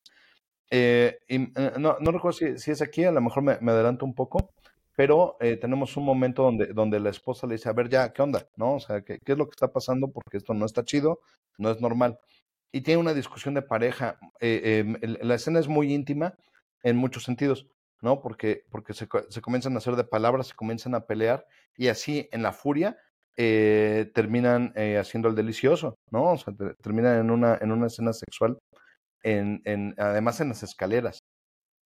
Eh, y, eh, no, no, recuerdo si, si, es aquí, a lo mejor me, me, adelanto un poco, pero eh, tenemos un momento donde, donde la esposa le dice, a ver ya, ¿qué onda? ¿No? O sea, ¿qué, ¿qué es lo que está pasando? Porque esto no está chido, no es normal. Y tiene una discusión de pareja. Eh, em, la escena es muy íntima en muchos sentidos, ¿no? Porque, porque se, se, comienzan a hacer de palabras, se comienzan a pelear y así en la furia eh, terminan eh, haciendo el delicioso, ¿no? O sea, te, terminan en una, en una escena sexual, en, en, además en las escaleras.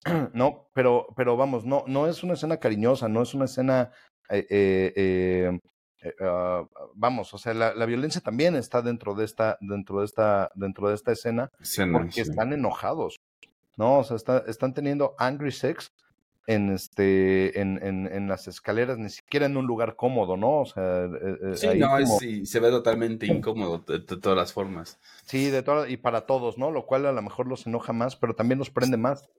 <clears throat> no, pero, pero vamos, no, no es una escena cariñosa, no es una escena, eh, eh, uh, vamos, o sea, la, la, violencia también está dentro de esta, dentro de esta, dentro de esta escena, escena porque sí. están enojados, ¿no? O sea, está, están teniendo angry sex en este, en, en, en, las escaleras, ni siquiera en un lugar cómodo, ¿no? O sea,
eh, sí, no, como... es, se ve totalmente incómodo de, de, todas las formas.
Sí, de todas, y para todos, ¿no? Lo cual a lo mejor los enoja más, pero también los prende más,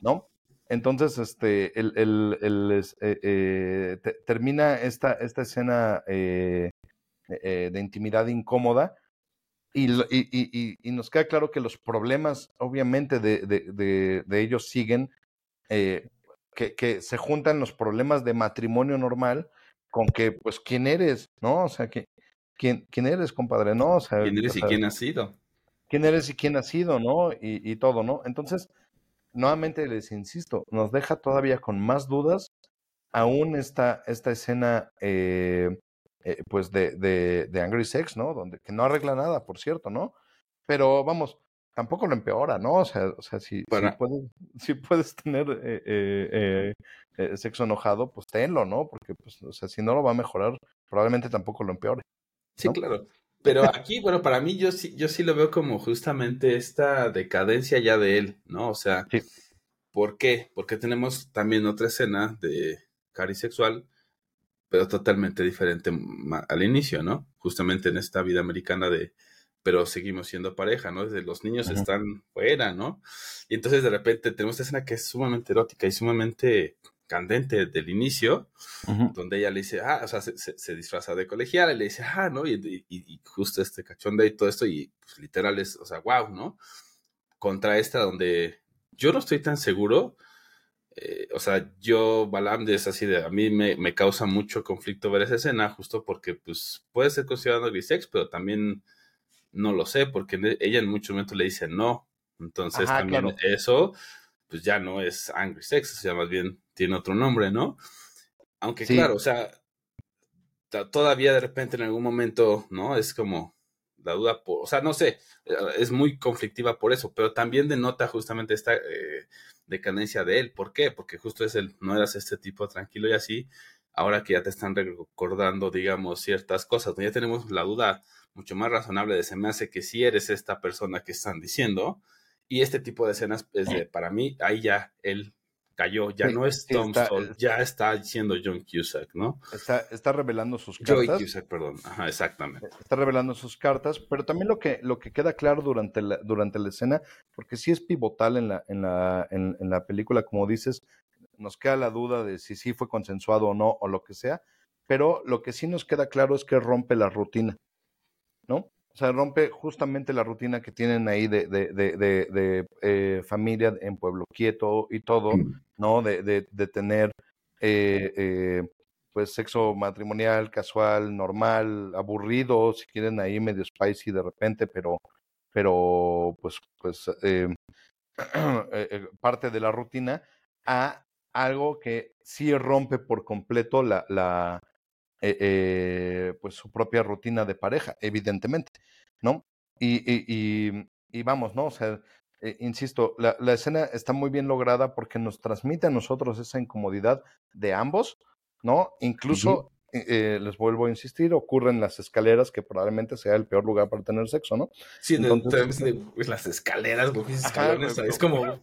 ¿no? Entonces, este, el, el, el eh, eh, te, termina esta, esta escena eh, de intimidad incómoda y, y, y, y, nos queda claro que los problemas, obviamente, de, de, de, de ellos siguen, eh, que, que, se juntan los problemas de matrimonio normal con que, pues, ¿quién eres? ¿No? O sea, que, ¿quién, quién eres, compadre? ¿No? O sea,
¿quién eres
o
sea, y quién has sido?
¿Quién eres y quién has sido? ¿No? Y, y todo, ¿no? Entonces, nuevamente les insisto, nos deja todavía con más dudas aún esta, esta escena, eh, eh, pues, de, de, de, Angry Sex, ¿no? Donde, que no arregla nada, por cierto, ¿no? Pero, vamos, tampoco lo empeora, ¿no? O sea, o sea si, Para... si, puedes, <laughs> si puedes tener eh, eh, sexo enojado, pues tenlo, ¿no? Porque, pues, o sea, si no lo va a mejorar, probablemente tampoco lo empeore. ¿no?
Sí, claro. Pero <laughs> aquí, bueno, para mí yo sí, yo sí lo veo como justamente esta decadencia ya de él, ¿no? O sea,
sí.
¿por qué? Porque tenemos también otra escena de cari sexual, pero totalmente diferente al inicio, ¿no? Justamente en esta vida americana de, pero seguimos siendo pareja, ¿no? Desde los niños están fuera, ¿no? Y entonces de repente tenemos esta escena que es sumamente erótica y sumamente candente del inicio, uh -huh. donde ella le dice, ah, o sea, se, se, se disfraza de colegial y le dice, ah, ¿no? Y, y, y justo este cachonde y todo esto, y pues, literal es, o sea, wow, ¿no? Contra esta donde yo no estoy tan seguro, eh, o sea, yo, Balam, es así de, a mí me, me, causa mucho conflicto ver esa escena, justo porque, pues, puede ser considerado grisex, pero también no lo sé, porque ella en muchos momentos le dice no, entonces Ajá, también claro. eso pues ya no es angry sex, o sea, más bien tiene otro nombre, ¿no? Aunque sí. claro, o sea, todavía de repente en algún momento, ¿no? Es como la duda por, o sea, no sé, eh, es muy conflictiva por eso, pero también denota justamente esta eh, decadencia de él. ¿Por qué? Porque justo es el, no eras este tipo tranquilo y así, ahora que ya te están recordando, digamos, ciertas cosas, ya tenemos la duda mucho más razonable de se me hace que si sí eres esta persona que están diciendo, y este tipo de escenas es de, para mí, ahí ya él cayó, ya sí, no es Tom está, Sol, ya está diciendo John Cusack, ¿no?
Está, está revelando sus cartas.
Joey Cusack, perdón, Ajá, exactamente.
Está revelando sus cartas, pero también lo que, lo que queda claro durante la, durante la escena, porque sí es pivotal en la, en, la, en, en la película, como dices, nos queda la duda de si sí fue consensuado o no, o lo que sea, pero lo que sí nos queda claro es que rompe la rutina, ¿no? O sea, rompe justamente la rutina que tienen ahí de, de, de, de, de eh, familia en Pueblo Quieto y todo, ¿no? De, de tener, eh, eh, pues, sexo matrimonial, casual, normal, aburrido, si quieren ahí medio spicy de repente, pero, pero pues, pues, eh, <clears throat> parte de la rutina, a algo que sí rompe por completo la, la eh, eh, pues su propia rutina de pareja, evidentemente, ¿no? Y, y, y, y vamos, ¿no? O sea, eh, insisto, la, la, escena está muy bien lograda porque nos transmite a nosotros esa incomodidad de ambos, ¿no? Incluso, uh -huh. Eh, les vuelvo a insistir, ocurre en las escaleras, que probablemente sea el peor lugar para tener sexo, ¿no?
Sí, Entonces, de, de, pues, las escaleras, güey, escalones, es como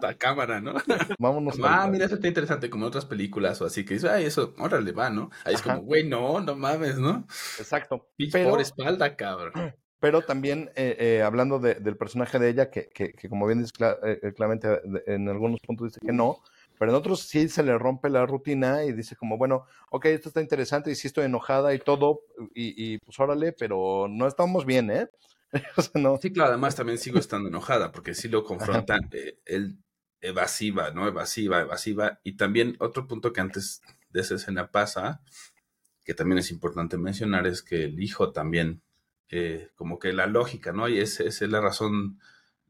la cámara, ¿no? <laughs>
Vámonos.
Ah, mira, eso está interesante, como en otras películas o así, que dice, ay, eso, órale, va, ¿no? Ahí es ajá. como, güey, no, no mames, ¿no?
Exacto.
Pero, por espalda, cabrón. <clears throat>
Pero también, eh, eh, hablando de, del personaje de ella, que, que, que como bien dice eh, claramente, en algunos puntos dice que no, pero en otros sí se le rompe la rutina y dice como, bueno, ok, esto está interesante y sí estoy enojada y todo, y, y pues órale, pero no estamos bien, ¿eh? <laughs>
o sea, no. Sí, claro, además también sigo estando enojada porque sí lo confrontan, eh, él evasiva, ¿no? Evasiva, evasiva, y también otro punto que antes de esa escena pasa, que también es importante mencionar, es que el hijo también, eh, como que la lógica, ¿no? Y esa es la razón,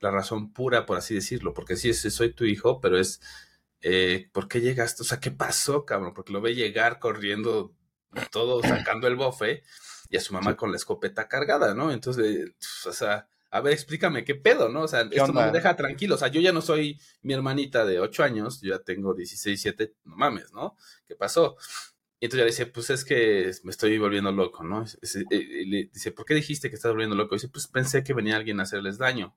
la razón pura, por así decirlo, porque sí, soy tu hijo, pero es, eh, ¿por qué llegaste? O sea, ¿qué pasó, cabrón? Porque lo ve llegar corriendo, todo sacando el bofe, y a su mamá con la escopeta cargada, ¿no? Entonces, o sea, a ver, explícame qué pedo, ¿no? O sea, esto no me deja tranquilo. O sea, yo ya no soy mi hermanita de 8 años, yo ya tengo 16, 7, no mames, ¿no? ¿Qué pasó? Y entonces ya dice, pues es que me estoy volviendo loco, ¿no? Eh, le dice, ¿por qué dijiste que estás volviendo loco? dice, pues pensé que venía alguien a hacerles daño.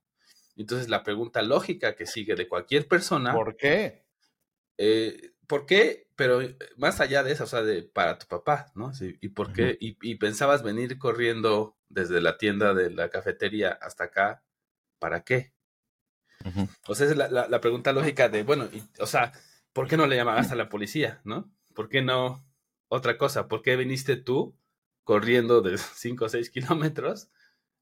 Entonces la pregunta lógica que sigue de cualquier persona.
¿Por qué?
Eh, ¿Por qué? Pero eh, más allá de eso, o sea, de para tu papá, ¿no? ¿Y por qué? y, pensabas venir corriendo desde la tienda de la cafetería hasta acá, ¿para qué? O sea, es la, la, pregunta lógica de, bueno, o sea, ¿por qué no le llamabas a <clears throat> la policía, no? ¿Por qué no otra cosa? ¿Por qué viniste tú corriendo de <laughs> 5 o 6 kilómetros?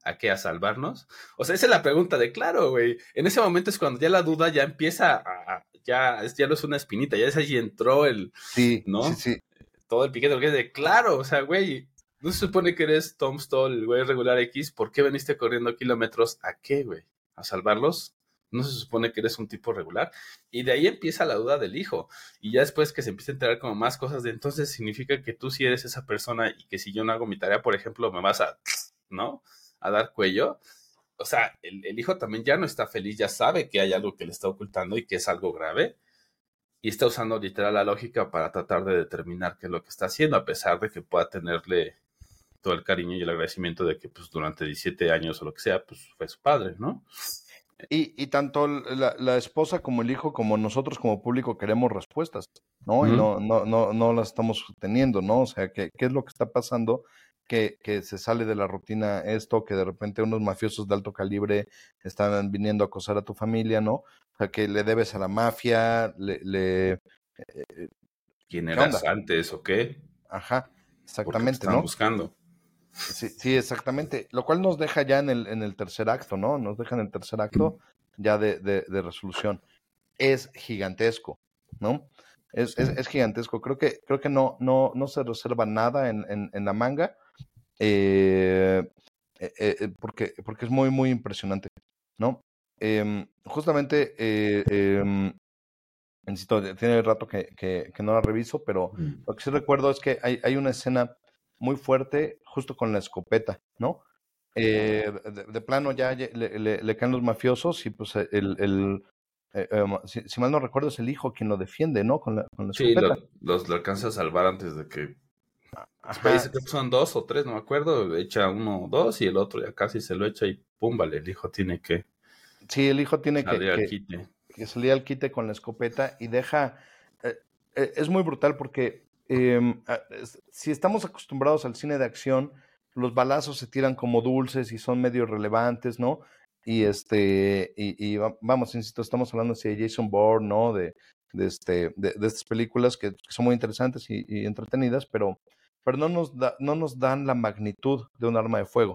¿A qué? ¿A salvarnos? O sea, esa es la pregunta de, claro, güey. En ese momento es cuando ya la duda ya empieza a, ya, ya no es una espinita, ya es allí entró el,
sí,
¿no?
Sí, sí.
Todo el piquete, porque es de, claro, o sea, güey, no se supone que eres Tom Stoll, el güey regular X, ¿por qué veniste corriendo kilómetros? ¿A qué, güey? ¿A salvarlos? No se supone que eres un tipo regular. Y de ahí empieza la duda del hijo. Y ya después que se empieza a enterar como más cosas de entonces significa que tú sí eres esa persona y que si yo no hago mi tarea, por ejemplo, me vas a, ¿no? A dar cuello. O sea, el, el hijo también ya no está feliz, ya sabe que hay algo que le está ocultando y que es algo grave y está usando literal la lógica para tratar de determinar qué es lo que está haciendo, a pesar de que pueda tenerle todo el cariño y el agradecimiento de que pues durante 17 años o lo que sea, pues fue su padre, ¿no?
Y, y tanto la, la, esposa como el hijo, como nosotros como público queremos respuestas, ¿no? Y no, no, no, no las estamos teniendo, ¿no? O sea, ¿qué, qué es lo que está pasando? Que, que, se sale de la rutina esto, que de repente unos mafiosos de alto calibre están viniendo a acosar a tu familia, ¿no? O sea, que le debes a la mafia, le... le
eh, ¿Quién eras antes o qué?
Ajá, exactamente, están ¿no?
buscando.
Sí, sí, exactamente. Lo cual nos deja ya en el, en el tercer acto, ¿no? Nos deja en el tercer acto ya de, de, resolución. Es gigantesco, ¿no? Es, es, es, gigantesco. Creo que, creo que no, no, no se reserva nada en, en, en la manga. Eh, eh, eh, porque, porque es muy, muy impresionante, ¿no? Em, justamente, eh, insisto, tiene rato que, que, que, no la reviso, pero lo que sí recuerdo es que hay, hay una escena muy fuerte justo con la escopeta, ¿no? Eh, de, plano ya le, le, caen los mafiosos y pues el, el eh, em, si, mal no recuerdo es el hijo quien lo defiende, ¿no? Con la, con la.
Sí, los lo alcanza a salvar antes de que... Ajá. Dice que son dos o tres, no me acuerdo, echa uno o dos y el otro ya casi se lo echa y pum, vale, el hijo tiene que...
Sí, el hijo tiene que, que, que salir al quite con la escopeta y deja... Eh, es muy brutal porque eh, si estamos acostumbrados al cine de acción, los balazos se tiran como dulces y son medio relevantes, ¿no? Y este, y, y vamos, insisto, estamos hablando de Jason Bourne, ¿no? De, de, este, de, de estas películas que, son muy interesantes y, y, entretenidas, pero, pero no, nos da, no nos dan la magnitud de un arma de fuego,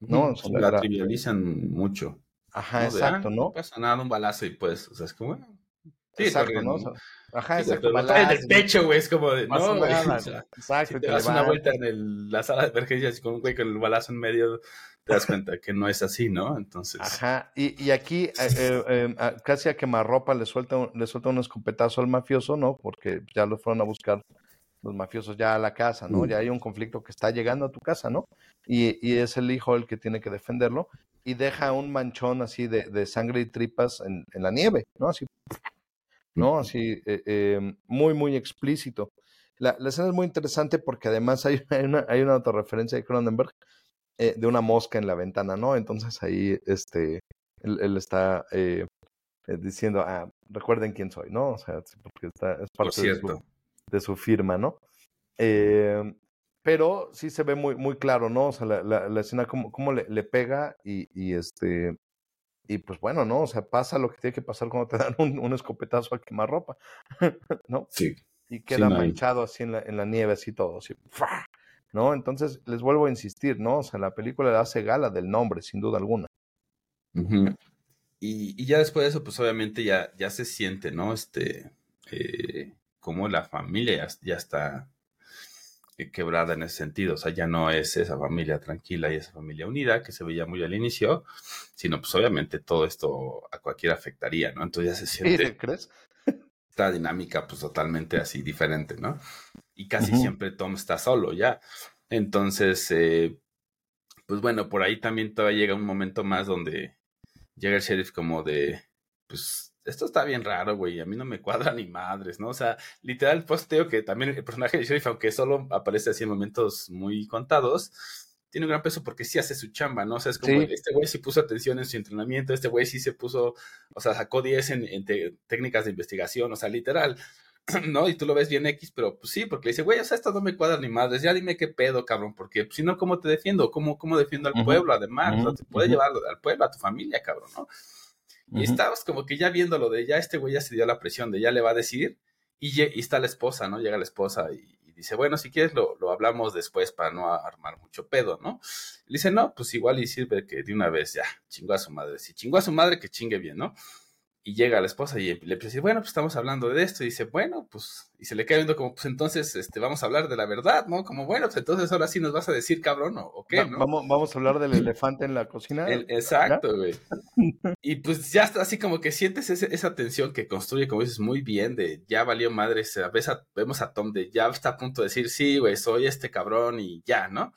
¿no?
O sea, la, trivializan mucho.
Ajá, ¿no? exacto, ¿no?
No pasa nada, un balazo y pues, o sea, es como,
Sí, exacto, ¿no? ajá,
sí,
exacto.
en el techo, güey, es como de, no, <laughs>
o
sea,
exacto.
si te das una vuelta en el, la sala de emergencias con un güey con el balazo en medio, te das cuenta que no es así, ¿no? Entonces.
Ajá, y, y aquí eh, eh, eh, casi a quemarropa le suelta, le suelta un escopetazo al mafioso, ¿no? Porque ya lo fueron a buscar los mafiosos ya a la casa, ¿no? Mm. Ya hay un conflicto que está llegando a tu casa, ¿no? Y, y, es el hijo el que tiene que defenderlo y deja un manchón así de, de sangre y tripas en, en la nieve, ¿no? Así ¿no? Así, eh, eh, muy, muy explícito. La, la, escena es muy interesante porque además hay, <laughs> hay una, hay una autorreferencia de Cronenberg eh, de una mosca en la ventana, ¿no? Entonces ahí, este, él, él está eh, eh, diciendo, ah, recuerden quién soy, ¿no? O sea, porque está, es parte de su, de su, firma, ¿no? Eh, pero sí se ve muy, muy claro, ¿no? O sea, la, la, la escena como, como le, le, pega y, y este y pues bueno, ¿no? O sea, pasa lo que tiene que pasar cuando te <laughs> dan un, un escopetazo a quemar ropa, <laughs> ¿no?
Sí.
Y queda sí, manchado así en la, en la, nieve, así todo, así, ¿no? Entonces, les vuelvo a insistir, ¿no? O sea, la película le hace gala del nombre, sin duda alguna.
Uh -huh. y, y, ya después de eso, pues obviamente ya, ya se siente, ¿no? Este, eh, cómo la familia ya, está eh, quebrada en ese sentido. O sea, ya no es esa familia tranquila y esa familia unida que se veía muy al inicio, sino pues obviamente todo esto a cualquiera afectaría, ¿no? Entonces ya se siente...
¿Crees?
Esta dinámica pues totalmente así diferente, ¿no? Y casi siempre Tom está solo ya. Entonces, eh, pues bueno, por ahí también todavía llega un momento más donde llega el sheriff como de, pues esto está bien raro, güey, a mí no me cuadra ni madres, ¿no? O sea, literal, pues te digo que también el personaje de sheriff, aunque solo aparece así en momentos muy contados, tiene un gran peso porque sí hace su chamba, ¿no? O sea, es como, este güey sí puso atención en su entrenamiento, este güey sí se puso, o sea, sacó 10 en, técnicas de investigación, o sea, literal, <clears throat> ¿no? Y tú lo ves bien X, pero pues sí, porque le dice, güey, o sea, esto no me cuadra ni madres, ya dime qué pedo, cabrón, porque pues, si no, ¿cómo te defiendo? ¿Cómo, cómo defiendo al pueblo, además? o sea, te puede llevar al pueblo, a tu familia, cabrón, ¿no? Y estabas como que ya viendo lo de ya este güey ya se dio la presión de ya le va a decir, y, y está la esposa, ¿no? Llega la esposa y, dice, bueno, si quieres lo, lo, hablamos después para no armar mucho pedo, ¿no? Y dice, no, pues igual y sirve que de una vez ya, chingó a su madre. Si chingó a su madre, que chingue bien, ¿no? Y llega la esposa y le empieza a decir, bueno, pues estamos hablando de esto, y dice, bueno, pues, y se le queda viendo como, pues entonces, este, vamos a hablar de la verdad, ¿no? Como, bueno, pues entonces ahora sí nos vas a decir, cabrón, o, qué, ¿no?
Vamos, vamos a hablar del <laughs> elefante en la cocina.
exacto, güey. y pues ya está así como que sientes esa tensión que construye, como dices, muy bien, de ya valió madre, ves vemos a Tom de ya está a punto de decir, sí, güey, soy este cabrón y ya, ¿no?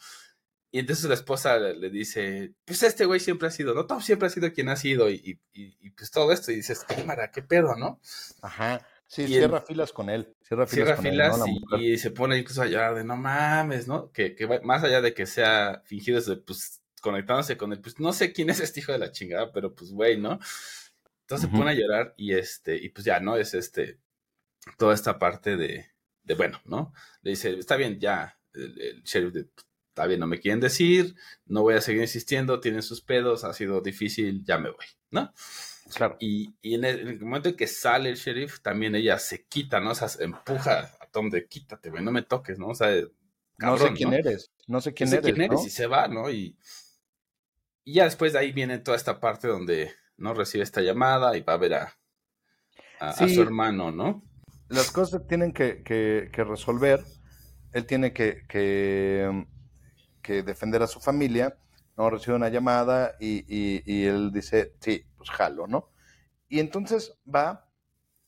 Y entonces la esposa le dice, pues este güey siempre ha sido, ¿no? Tom siempre ha sido quien ha sido y, y, pues todo esto. Y dices, cámara, qué pedo, ¿no?
Ajá. Sí, cierra filas con él.
Cierra filas, con él, y, se pone incluso a llorar de no mames, ¿no? Que, que más allá de que sea fingido, pues conectándose con él, pues no sé quién es este hijo de la chingada, pero pues güey, ¿no? Entonces se pone a llorar y este, y pues ya, ¿no? Es este, toda esta parte de, de bueno, ¿no? Le dice, está bien, ya, el, el sheriff de, está bien, no me quieren decir, no voy a seguir insistiendo, tienen sus pedos, ha sido difícil, ya me voy, ¿no?
Claro.
Y, en, el, momento en que sale el sheriff, también ella se quita, ¿no? O sea, empuja a Tom de quítate, güey, no me toques, ¿no? O sea,
no sé quién eres, no sé quién no sé eres. Quién eres
y se va, ¿no? Y, y ya después de ahí viene toda esta parte donde no recibe esta llamada y va a ver a, a, su hermano, ¿no?
Las cosas tienen que, que, que resolver. Él tiene que, que que defender a su familia, ¿no? Recibe una llamada y, él dice, sí, pues jalo, ¿no? Y entonces va,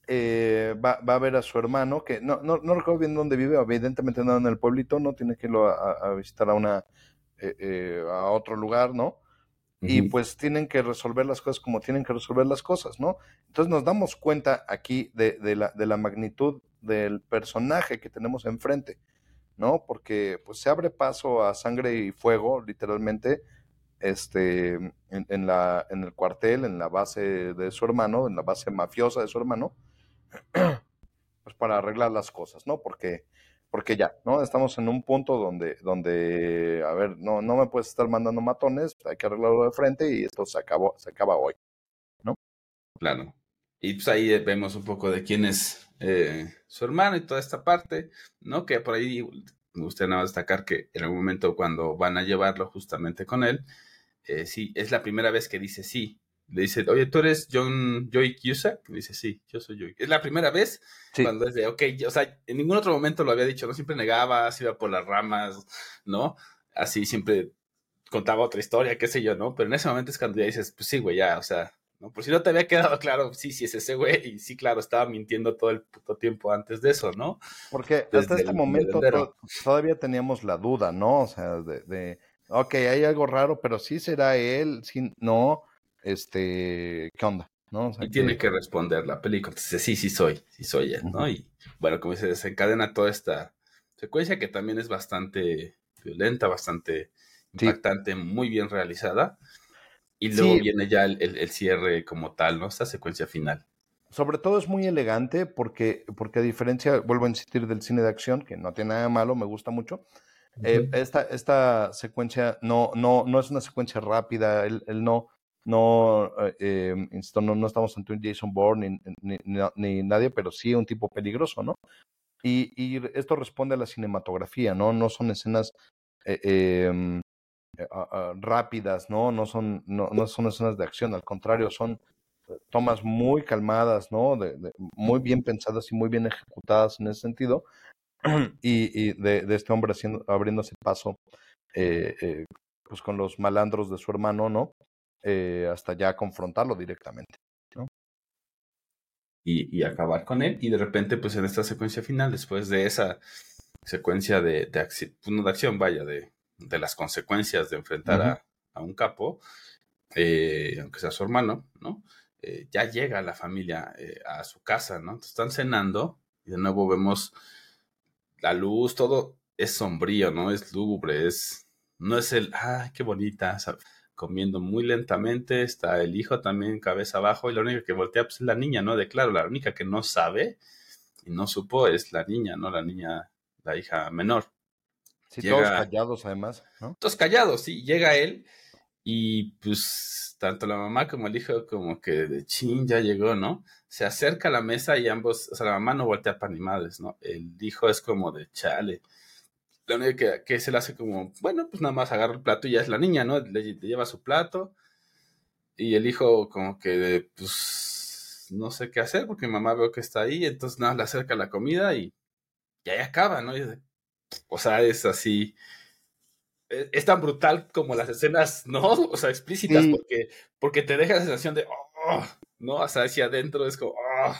eh, va, va, a ver a su hermano, que no, no, no, recuerdo bien dónde vive, evidentemente no en el pueblito, ¿no? Tiene que irlo a, visitar a una, eh, eh, a otro lugar, ¿no? Y pues tienen que resolver las cosas como tienen que resolver las cosas, ¿no? Entonces nos damos cuenta aquí de, de, la, de la magnitud del personaje que tenemos enfrente. ¿No? Porque pues se abre paso a sangre y fuego, literalmente, este, en, la, en el cuartel, en la base de su hermano, en la base mafiosa de su hermano, <clears throat> pues para arreglar las cosas, ¿no? Porque, porque ya, ¿no? Estamos en un punto donde, donde, a ver, no, no me puedes estar mandando matones, hay que arreglarlo de frente y esto se acabó, se acaba hoy, ¿no?
Claro. Y pues ahí vemos un poco de quién es eh, su hermano y toda esta parte, ¿no? Que por ahí me gustaría nada destacar que en algún momento cuando van a llevarlo justamente con él, eh, sí, es la primera vez que dice sí. Le dice, oye, ¿tú eres John Joy Cusack? Dice, sí, yo soy Joy. Es la primera vez cuando es de, ok, o sea, en ningún otro momento lo había dicho, ¿no? Siempre negaba, se iba por las ramas, ¿no? Así siempre contaba otra historia, qué sé yo, ¿no? Pero en ese momento es cuando ya dices, pues sí, güey, ya, o sea, ¿no? Por si no te había quedado claro, sí, sí es ese güey, y sí, claro, estaba mintiendo todo el puto tiempo antes de eso, ¿no?
Porque hasta este momento todavía teníamos la duda, ¿no? O sea, de, de, ok, hay algo raro, pero sí será él, sí, no, este, ¿qué onda? ¿No?
y tiene que responder la película, entonces sí, sí soy, sí soy él, ¿no? Y bueno, como se desencadena toda esta secuencia que también es bastante violenta, bastante impactante, muy bien realizada y luego viene ya el, cierre como tal, ¿no? Esta secuencia final.
Sobre todo es muy elegante porque, porque a diferencia, vuelvo a insistir, del cine de acción, que no tiene nada de malo, me gusta mucho, eh, esta, esta secuencia no, no, no es una secuencia rápida, él, no, no, eh, eh no, no, estamos ante un Jason Bourne ni, ni, nadie, pero sí un tipo peligroso, ¿no? Y, y, esto responde a la cinematografía, ¿no? No son escenas eh, em, eh, rápidas, ¿no? No son, no, no son escenas de acción, al contrario, son tomas muy calmadas, ¿no? De, muy bien pensadas y muy bien ejecutadas en ese sentido. <clears throat> Y, de, este hombre haciendo, abriéndose paso eh, eh, pues con los malandros de su hermano, ¿no? Eh, hasta ya confrontarlo directamente, ¿no?
Y, acabar con él. Y de repente, pues en esta secuencia final, después de esa secuencia de, de, acción, pues, de acción, vaya, de, de las consecuencias de enfrentar a, a, un capo, aunque sea su hermano, ¿no? Eh, ya llega la familia eh, a su casa, ¿no? están cenando y de nuevo vemos la luz, todo es sombrío, ¿no? Es lúgubre, es, no es el, ay, qué bonita, comiendo muy lentamente, está el hijo también cabeza abajo y la única que voltea pues, es la niña, ¿no? De claro, la única que no sabe y no supo es la niña, ¿no? La niña, la hija menor.
Sí, todos callados además, ¿no?
Todos callados, sí, llega él y pues tanto la mamá como el hijo como que de chin ya llegó, ¿no? Se acerca a la mesa y ambos, o sea, la mamá no voltea para ni madres, ¿no? El hijo es como de chale. La única que, que se le hace como, bueno, pues nada más agarra el plato y ya es la niña, ¿no? Le, lleva su plato y el hijo como que de, pues no sé qué hacer porque mamá veo que está ahí, entonces nada, le acerca la comida y, y ahí acaba, ¿no? O sea, es así e, es tan brutal como las escenas, <laughs> ¿no? O sea, explícitas, porque, porque te deja la sensación de, oh", ¿no? O sea, hacia adentro es como, oh".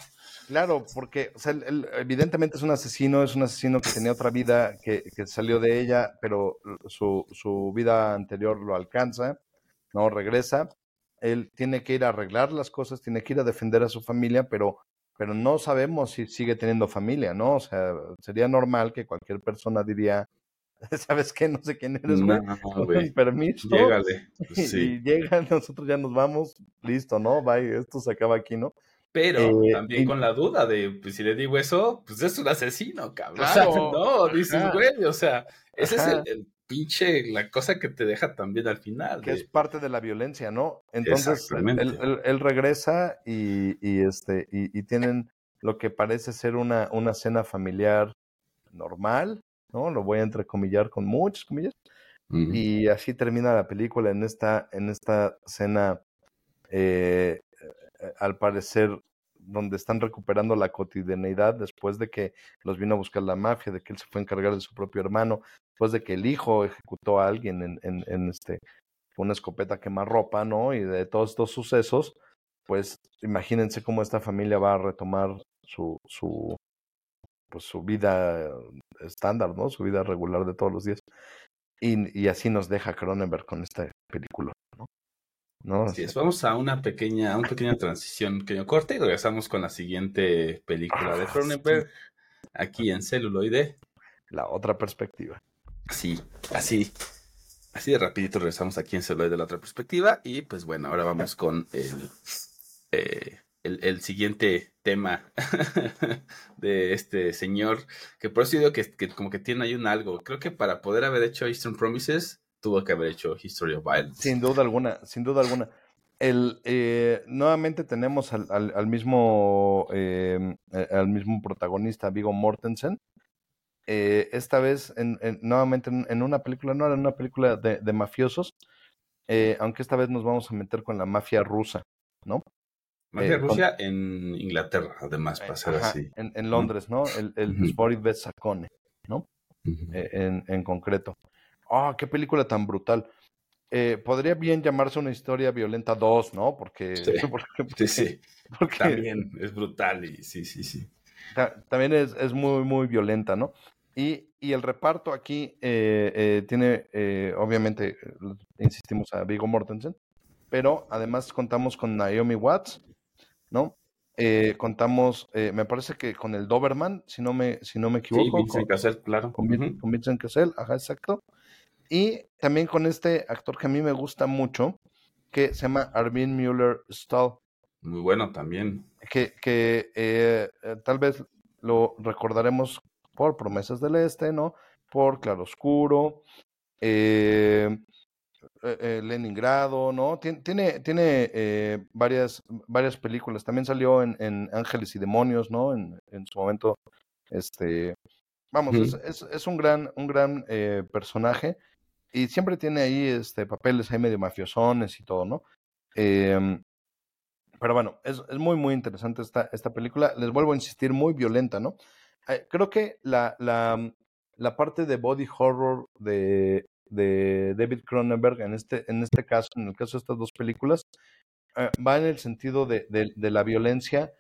Claro, porque o sea, él, evidentemente es un asesino, es un asesino que tenía otra vida, que, que salió de ella, pero su, su, vida anterior lo alcanza, ¿no? Regresa. Él tiene que ir a arreglar las cosas, tiene que ir a defender a su familia, pero, pero no sabemos si sigue teniendo familia, ¿no? O sea, sería normal que cualquier persona diría, <laughs> ¿sabes qué? No sé quién eres, güey. No, permiso. Llégale. <laughs> Y, llega, <laughs> nosotros ya nos vamos, listo, ¿no? Bye, esto se acaba aquí, ¿no?
Pero eh, también con la duda de, pues si le digo eso, pues es un asesino, cabrón. O sea, no, dices, güey, o sea, ese es el, pinche, la cosa que te deja también al final.
Que es parte de la violencia, ¿no? Entonces, él, él, regresa y, y este, y, y, tienen lo que parece ser una, una cena familiar normal, ¿no? Lo voy a entrecomillar con muchas comillas. Y así termina la película en esta, en esta escena, eh, eh, al parecer, donde están recuperando la cotidianidad después de que los vino a buscar la mafia, de que él se fue a encargar de su propio hermano, después de que el hijo ejecutó a alguien en, en, en este, una escopeta quemarropa, ¿no? Y de todos estos sucesos, pues imagínense cómo esta familia va a retomar su, su, pues, su vida estándar, ¿no? Su vida regular de todos los días. Y, y así nos deja Cronenberg con esta película, ¿no?
¿No? Así es, vamos a una pequeña, una pequeña transición, pequeño corte y regresamos con la siguiente película de ah, Cronenberg, aquí en celuloide.
La otra perspectiva.
Sí, así, así de rapidito regresamos aquí en celuloide de la otra perspectiva y pues bueno, ahora vamos con el, eh, el, siguiente tema <laughs> de este señor, que por eso digo que, como que tiene ahí un algo. Creo que para poder haber hecho Eastern Promises, tuvo que haber hecho History of Violence.
Sin duda alguna, sin duda alguna. El, eh, nuevamente tenemos al, al, mismo eh, al mismo protagonista, Vigo Mortensen. Eh, esta vez, en, nuevamente en, una película, no era una película de, de mafiosos, aunque esta vez nos vamos a meter con la mafia rusa, ¿no?
Mafia eh, Rusia en Inglaterra, además, para ser así.
En, Londres, ¿no? El, el uh Sakone, ¿no? Eh, en, en, concreto. ¡Ah, qué película tan brutal! Eh, podría bien llamarse una historia violenta 2, ¿no? Porque
sí, <laughs> sí, Porque, también es brutal y sí, sí, sí.
también es, es, muy, muy violenta, ¿no? Y, y el reparto aquí tiene, obviamente, insistimos a Vigo Mortensen, pero además contamos con Naomi Watts, ¿no? Eh, contamos, eh, me parece que con el Doberman, si no me, si no me equivoco.
Sí, Vincent Cassel, claro.
Con, Vincent Cassel, ajá, exacto. Y también con este actor que a mí me gusta mucho, que se llama Armin Müller Stahl.
Muy bueno también.
Que, que eh, tal vez lo recordaremos por Promesas del Este, ¿no? Por Claroscuro, eh, eh, eh, Leningrado, ¿no? Tiene, tiene, eh, varias, varias películas. También salió en, en, Ángeles y Demonios, ¿no? En, en su momento, este, vamos, es, es, un gran, un gran personaje y siempre tiene ahí este, papeles ahí medio mafiosones y todo, ¿no? Em, Pero bueno, es, es, muy, muy interesante esta, esta película. Les vuelvo a insistir, muy violenta, ¿no? Eh, creo que la, la, la, parte de body horror de, de David Cronenberg, en este, en este caso, en el caso de estas dos películas, eh, va en el sentido de, de, de la violencia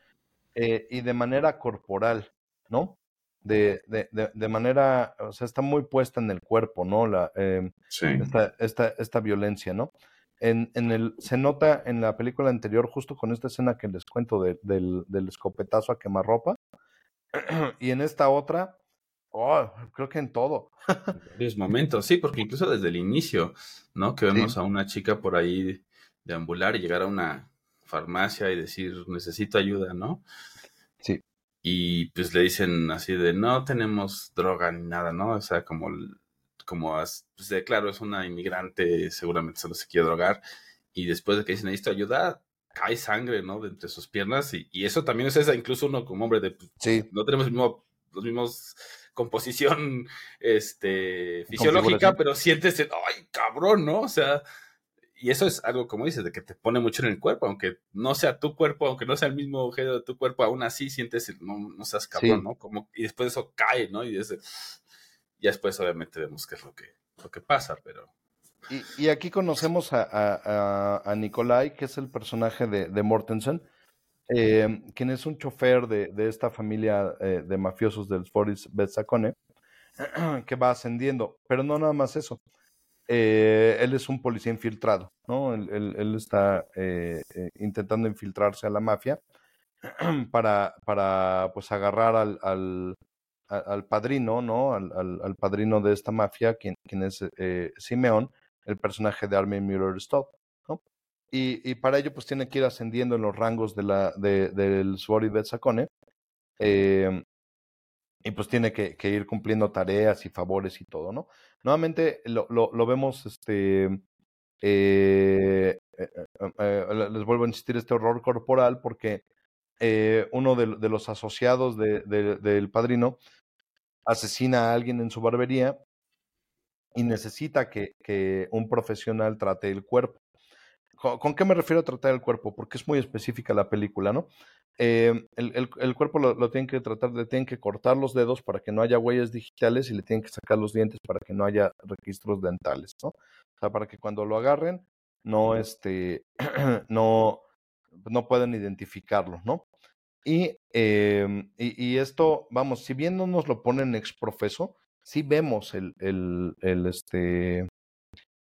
eh, y de manera corporal, ¿no? De, de, de, manera, o sea, está muy puesta en el cuerpo, ¿no? La, eh,
Sí.
esta, esta, esta violencia, ¿no? En, en el, se nota en la película anterior, justo con esta escena que les cuento de- del, del escopetazo a quemarropa, <clears throat> y en esta otra, oh, creo que en todo.
varios momentos, sí, porque incluso desde el inicio, ¿no? Que vemos a una chica por ahí deambular y llegar a una farmacia y decir, necesito ayuda, ¿no?
Sí.
Y pues le dicen así de, no tenemos droga ni nada, ¿no? O sea, como, como, pues de, claro, es una inmigrante, seguramente solo se quiere drogar. Y después de que dicen, necesito ayuda, cae sangre, ¿no? De entre sus piernas. Y, y eso también es esa, incluso uno como hombre de, pues,
Sí,
no tenemos el mismo, los mismos composición este, fisiológica, pero sientes, el, ay, cabrón, ¿no? O sea, y eso es algo, como dices, de que te pone mucho en el cuerpo, aunque no sea tu cuerpo, aunque no sea el mismo género de tu cuerpo, aún así sientes, el, no, no seas cabrón,
Sí.
¿no? Como, y después eso cae, ¿no? Y desde, ya después obviamente vemos qué es lo que, lo que pasa, pero...
Y, aquí conocemos a, a, a- Nikolai, que es el personaje de, Mortensen, eh, quien es un chofer de, esta familia eh, de mafiosos del Boris Betzakone, <clears throat> que va ascendiendo. Pero no nada más eso. Eh, él es un policía infiltrado, ¿no? Él, él- está intentando infiltrarse a la mafia <clears throat> para, para pues agarrar al, al, al- padrino, ¿no? Al, al- padrino de esta mafia, quien, quien es Simeón, el personaje de Armin Mueller Staub, ¿no? Y, para ello, pues tiene que ir ascendiendo en los rangos de de, del Suori Betzakone. Eh, y pues tiene que, ir cumpliendo tareas y favores y todo, ¿no? Nuevamente lo, vemos, este, eh, eh, eh, les vuelvo a insistir, este horror corporal, porque uno de, de los asociados de- de- del padrino asesina a alguien en su barbería y necesita que, que un profesional trate el cuerpo. ¿Con, qué me refiero a tratar el cuerpo? Porque es muy específica la película, ¿no? Eh, el, el- el cuerpo lo, lo tienen que tratar, le tienen que cortar los dedos para que no haya huellas digitales y le tienen que sacar los dientes para que no haya registros dentales, ¿no? O sea, para que cuando lo agarren, no, este, <clears throat> no, no pueden identificarlo, ¿no? Y, eh, y, y esto, vamos, si bien no nos lo ponen exprofeso, sí vemos el, el, el, este,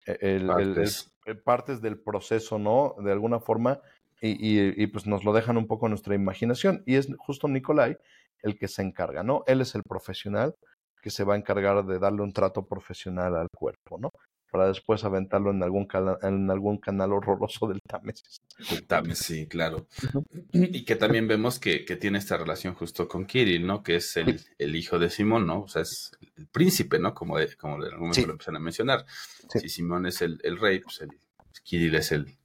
el, el-
Partes.
partes del proceso, ¿no? De alguna forma, y, y- y, pues nos lo dejan un poco a nuestra imaginación. Y es justo Nicolai el que se encarga, ¿no? Él es el profesional que se va a encargar de darle un trato profesional al cuerpo, ¿no? Para después aventarlo en algún, cala- en algún canal horroroso del Támesis.
También, sí, claro. Y que también vemos que, que tiene esta relación justo con Kirill, ¿no? Que es el, el hijo de Simón, ¿no? O sea, es el príncipe, ¿no? Como, de, como en algún momento
Sí.
lo empiezan a mencionar.
Sí.
Si Simón es el, el rey, pues el, Kirill es el,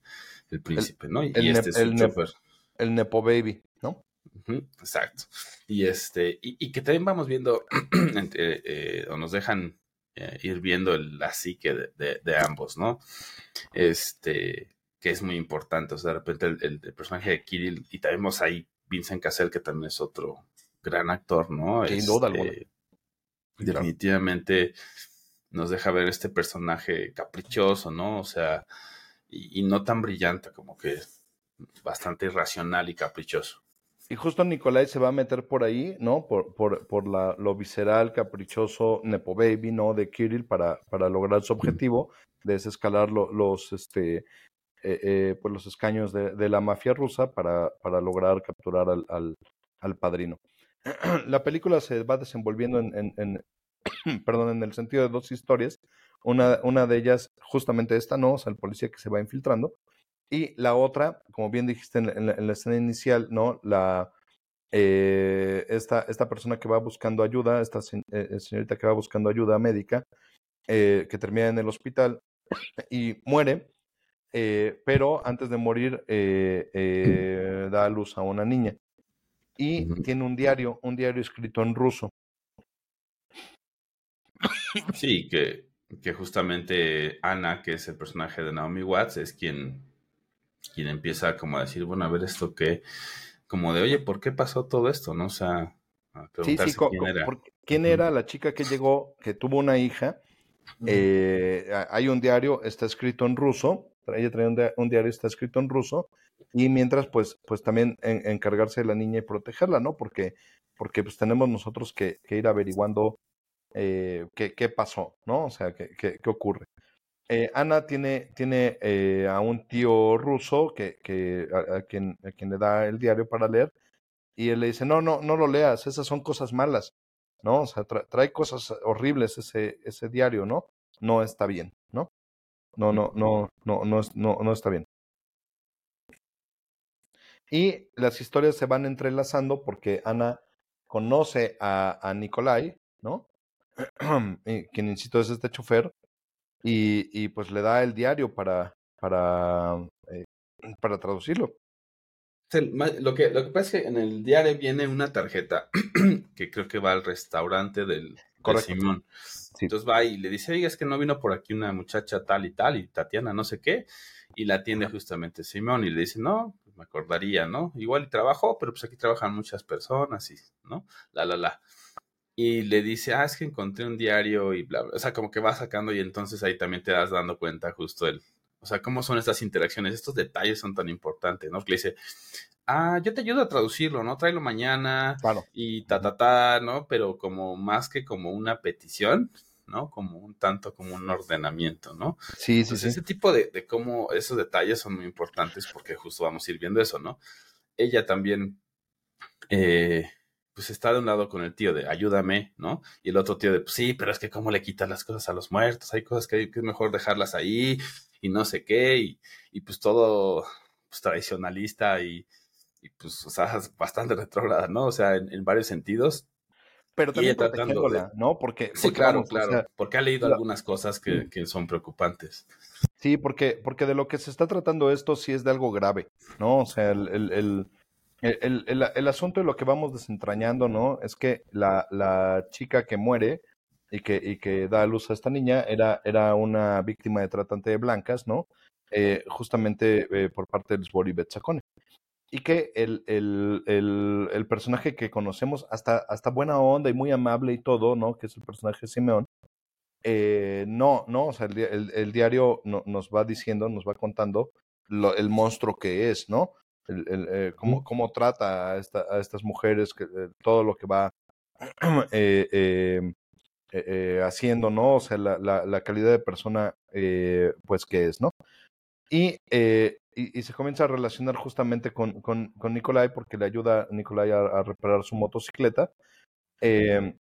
el príncipe, ¿no? Y
el
este es
el
el
nep-
chofer.
El Nepo Baby, ¿no?
Exacto. Y este, y, y que también vamos viendo, <clears throat> entre, eh, o nos dejan eh, ir viendo el- la psique de, de- de ambos, ¿no? Este, que es muy importante. O sea, de repente el, el- el personaje de Kirill, y también vemos ahí Vincent Cassel, que también es otro gran actor, ¿no?
Sin duda
Este,
alguna. Claro.
Definitivamente nos deja ver este personaje caprichoso, ¿no? O sea, y, y no tan brillante, como que bastante irracional y caprichoso.
Y justo Nicolai se va a meter por ahí, ¿no? Por, por, por la, lo visceral, caprichoso, Nepo Baby, ¿no? De Kirill para, para lograr su objetivo de desescalar lo- los, este, eh, eh, pues los escaños de, de la mafia rusa para, para lograr capturar al, al, al padrino. <clears throat> La película se va desenvolviendo en, en, en- <clears throat> perdón, en el sentido de dos historias. Una, una de ellas, justamente esta, ¿no? O sea, el policía que se va infiltrando. Y la otra, como bien dijiste en, la- en la, en la escena inicial, ¿no? La, eh, esta, esta persona que va buscando ayuda, esta se- eh, señorita que va buscando ayuda médica, eh, que termina en el hospital y muere, eh, pero antes de morir eh, eh, da a luz a una niña. Y tiene un diario, un diario escrito en ruso.
Sí, que, que justamente Ana, que es el personaje de Naomi Watts, es quien, quien empieza como a decir, bueno, a ver esto que, como de, oye, ¿por qué pasó todo esto? ¿No? O sea, a
sí, sí, quién era. ¿Quién era la chica que llegó, que tuvo una hija? Eh, hay un diario, está escrito en ruso, ella trae un, diario, está escrito en ruso, y mientras, pues, pues también encargarse de la niña y protegerla, ¿no? Porque, porque pues tenemos nosotros que, ir averiguando eh, qué, pasó, ¿no? O sea, qué, qué, ocurre. Eh, Ana tiene, tiene eh, a un tío ruso que, que a, quien, a quien le da el diario para leer, y él le dice, no, no, no lo leas, esas son cosas malas, ¿no? O sea, trae cosas horribles ese, ese diario, ¿no? No está bien, ¿no? No, no, no, no, no, no, no está bien. Y las historias se van entrelazando porque Ana conoce a, a Nikolai, ¿no? <clears throat> quien insisto es este chofer, y, y, pues le da el diario para, para, eh, para traducirlo.
Lo que, lo que pasa es que en el diario viene una tarjeta <clears throat> que creo que va al restaurante del, Simón. Entonces va y le dice, oiga, es que no vino por aquí una muchacha tal y tal, y Tatiana no sé qué, y la atiende justamente Simón, y le dice, no, pues me acordaría, ¿no? Igual y trabajó, pero pues aquí trabajan muchas personas, y, ¿no? La, la, la. Y le dice, ah, es que encontré un diario y bla, bla. O sea, como que va sacando y entonces ahí también te das dando cuenta justo el, o sea, cómo son estas interacciones, estos detalles son tan importantes, ¿no? Que le dice, ah, yo te ayudo a traducirlo, ¿no? Tráelo mañana y ta, ta, ta, ¿no? Pero como más que como una petición, ¿no? Como un tanto como un ordenamiento, ¿no?
Sí, sí, sí.
Ese tipo de, de cómo esos detalles son muy importantes porque justo vamos a ir viendo eso, ¿no? Ella también, eh, pues está de un lado con el tío de ayúdame, ¿no? Y el otro tío de, pues sí, pero es que cómo le quitas las cosas a los muertos, hay cosas que, hay, que es mejor dejarlas ahí y no sé qué, y, y pues todo pues, tradicionalista y, y, pues, o sea, <laughs> bastante retrógrada, ¿no? O sea, en, varios sentidos.
Pero también protegiéndola, ¿no? Porque,
sí, claro, claro, porque ha leído algunas cosas que, que, son preocupantes.
Sí, porque, porque de lo que se está tratando esto sí es de algo grave, ¿no? O sea, el, el el, el, el, asunto de lo que vamos desentrañando, ¿no? Es que la, la chica que muere y que, y que da a luz a esta niña era, era una víctima de tratante de blancas, ¿no? Eh, justamente eh, por parte de Sbori Betzakone. Y que el, el, personaje que conocemos, hasta, hasta buena onda y muy amable y todo, ¿no? Que es el personaje Simeón, eh, no, no, o sea, el, el diario no, nos va diciendo, nos va contando el monstruo que es, ¿no? El, eh, cómo, cómo, trata a, esta, a, estas mujeres, que, eh, todo lo que va <clears throat> eh, em, haciendo, ¿no? O sea, la, la, la calidad de persona, pues, que es, ¿no? Y, y, y, se comienza a relacionar justamente con, con, con Nicolai porque le ayuda a Nicolai a, reparar su motocicleta. Em,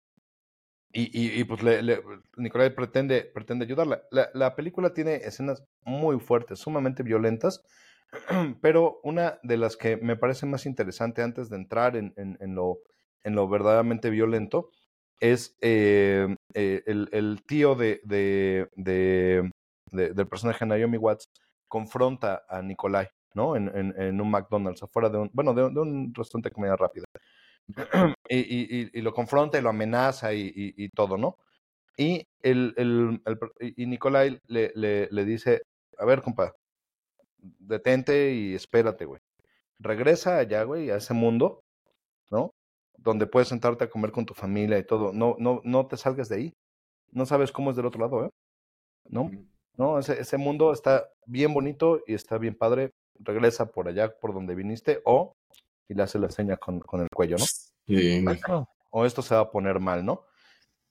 y, y, pues le, le, Nicolai pretende, pretende ayudarla. La, la película tiene escenas muy fuertes, sumamente violentas, <clears throat> Pero una de las que me parece más interesante antes de entrar en, lo, en lo verdaderamente violento es eh, eh, el, tío de, de, de, del personaje Naomi Watts confronta a Nikolai, ¿no? En, un McDonald's, afuera de un, bueno, de, un restaurante de comida rápida. <clears throat> y, lo confronta y lo amenaza y, todo, ¿no? Y, el, y Nikolai le, le, le dice, a ver, compa, detente y espérate, güey. Regresa allá, güey, a ese mundo, ¿no? Donde puedes sentarte a comer con tu familia y todo. No, no, no te salgas de ahí. No sabes cómo es del otro lado, ¿eh? ¿No? No, ese, ese mundo está bien bonito y está bien padre. Regresa por allá, por donde viniste, o, y le hace la seña con, con el cuello, ¿no? Sí. <clears throat> O esto se va a poner mal, ¿no?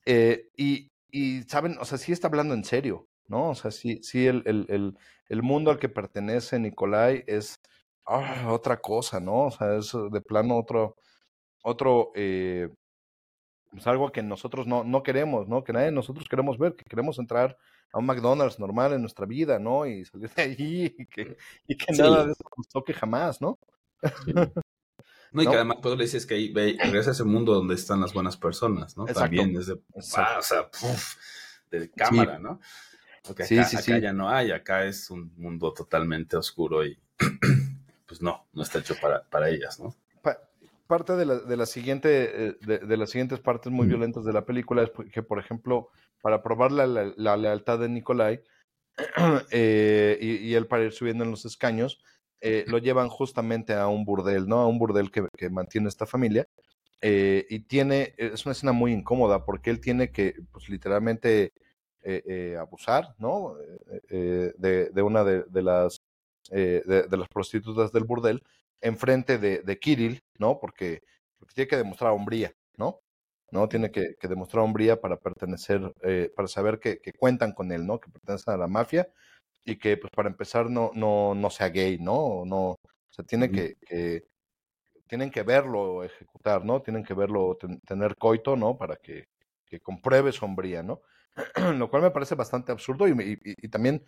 Eh, y, y, ¿saben? O sea, sí está hablando en serio. ¿No? O sea, sí, sí, el, el, el, el mundo al que pertenece Nicolai es ah, otra cosa, ¿no? O sea, es de plano otro, otro, eh, pues algo que nosotros no, no queremos, ¿no? Que nadie nosotros queremos ver, que queremos entrar a un McDonald's normal en nuestra vida, ¿no? Y salir de allí y que, y que nada de eso nos toque jamás, ¿no? <laughs>
No, y que además tú le dices que ahí regresa a ese mundo donde están las buenas personas, ¿no? También es de, ah, o sea, de cámara, ¿no? Porque acá, sí, sí, acá ya no hay, acá es un mundo totalmente oscuro y <clears throat> pues no, no está hecho para, para ellas, ¿no?
parte de la, de la siguiente, eh, de, de, las siguientes partes muy violentas de la película es que, por ejemplo, para probar la, la, lealtad de Nikolai <clears throat> eh, y, y, él para ir subiendo en los escaños, eh, lo llevan justamente a un burdel, ¿no? A un burdel que, que mantiene esta familia. Eh, y tiene, es una escena muy incómoda porque él tiene que, pues literalmente, eh, abusar, ¿no? De, de, una de, de las, de, de, las prostitutas del burdel enfrente de, de Kirill, ¿no? Porque, porque tiene que demostrar hombría, ¿no? ¿no? Tiene que, que demostrar hombría para pertenecer, eh, para saber que, que, cuentan con él, ¿no? Que pertenecen a la mafia y que, pues, para empezar, no, no, no sea gay, ¿no? no o sea, tiene que, que, tienen que verlo ejecutar, ¿no? Tienen que verlo ten, tener coito, ¿no? Para que, que compruebe su hombría, ¿no? <clears throat> Lo cual me parece bastante absurdo y, y, y también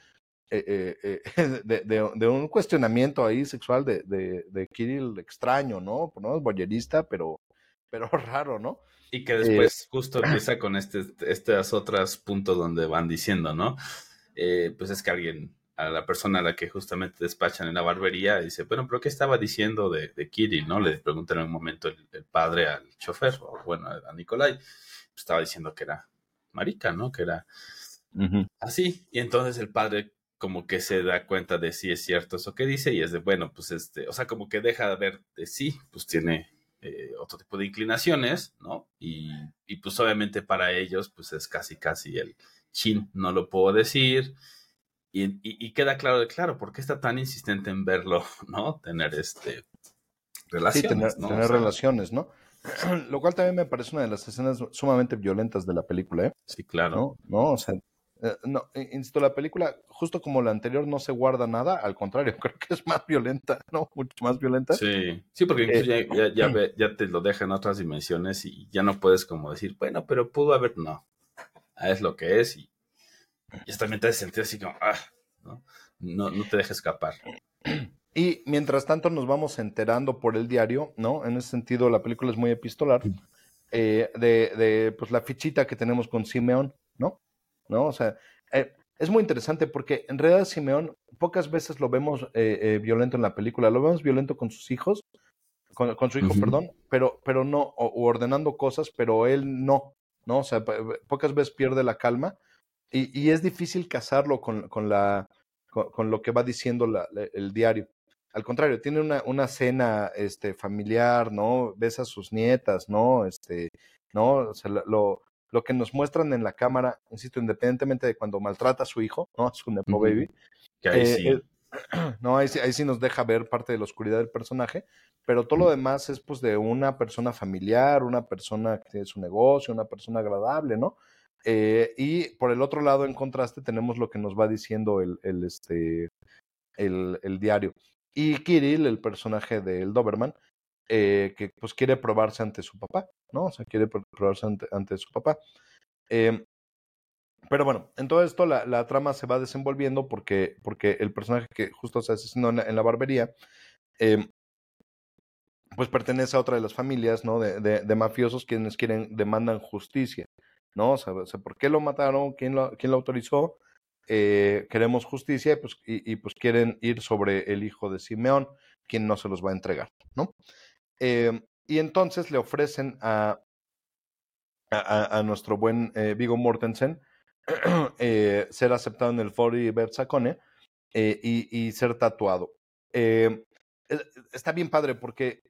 eh, eh, eh, <laughs> de, de, de, un cuestionamiento ahí sexual de, de, de Kirill extraño, ¿no? No es boyerista, pero, <laughs> pero raro, ¿no?
Y que después justo <clears throat> empieza con este, estos otros puntos donde van diciendo, ¿no? Pues es que alguien, a la persona a la que justamente despachan en la barbería, dice, bueno, pero ¿qué estaba diciendo de, de Kirill, no? Le preguntan en un momento el, el, padre al chofer, o bueno, a Nicolai, pues estaba diciendo que era marica, ¿no? Que era uh -huh. así. Y entonces el padre como que se da cuenta de si es cierto eso que dice y es de, bueno, pues este, o sea, como que deja de ver de sí, pues tiene eh, otro tipo de inclinaciones, ¿no? Y, y, pues obviamente para ellos, pues es casi, casi el chin, no lo puedo decir. Y, y, y queda claro de, claro, ¿por qué está tan insistente en verlo, <laughs> ¿no? Tener este relaciones,
sí, tener,
¿no?
tener
o sea,
relaciones, ¿no? <clears throat> Lo cual también me parece una de las escenas sumamente violentas de la película, ¿eh?
Sí, claro.
¿No? ¿No? O sea, eh, no, insisto, la película, justo como la anterior, no se guarda nada, al contrario, <laughs> creo que es más violenta, ¿no? Mucho más violenta.
Sí, sí, porque incluso eh, ya, ya, ya, <clears throat> ya, te lo deja en otras dimensiones y ya no puedes como decir, bueno, pero pudo haber, no, es lo que es y, y también te hace sentir así como, ah, ¿no? No, no te deja escapar. <clears throat>
Y mientras tanto nos vamos enterando por el diario, ¿no? En ese sentido la película es muy epistolar, eh, de, de, pues la fichita que tenemos con Simeón, ¿no? ¿no? O sea, eh, es muy interesante porque en realidad Simeón pocas veces lo vemos eh, eh, violento en la película, lo vemos violento con sus hijos, con, con su hijo, uh -huh. perdón, pero, pero no, o, o, ordenando cosas, pero él no, ¿no? O sea, pocas veces pierde la calma y, y es difícil casarlo con, con la, con, con, lo que va diciendo la, el diario. Al contrario, tiene una, una cena este, familiar, ¿no? Ves a sus nietas, ¿no? Este, ¿no? O sea, lo, lo que nos muestran en la cámara, insisto, independientemente de cuando maltrata a su hijo, ¿no? A su Nepo uh -huh. Baby.
Que ahí, eh, sí.
Eh, <clears throat> no, ahí, ahí, sí nos deja ver parte de la oscuridad del personaje, pero todo lo demás es pues de una persona familiar, una persona que tiene su negocio, una persona agradable, ¿no? Eh, y por el otro lado, en contraste, tenemos lo que nos va diciendo el, el, este, el, el diario. Y Kirill, el personaje del Doberman, eh, que pues quiere probarse ante su papá, ¿no? O sea, quiere probarse ante, ante su papá. Eh, pero bueno, en todo esto la, la, trama se va desenvolviendo porque, porque el personaje que justo se asesinó en la, barbería, eh, pues pertenece a otra de las familias, ¿no? De, de, de, mafiosos quienes quieren, demandan justicia, ¿no? O sea ¿por qué lo mataron? ¿Quién lo, quién lo autorizó? Eh, queremos justicia y pues, y, pues quieren ir sobre el hijo de Simeón, quien no se los va a entregar, ¿no? Eh, y entonces le ofrecen a, a, nuestro buen eh, Vigo Mortensen <clears throat> eh, ser aceptado en el Foro y Bersacone eh, y, y, ser tatuado. Eh, está bien padre porque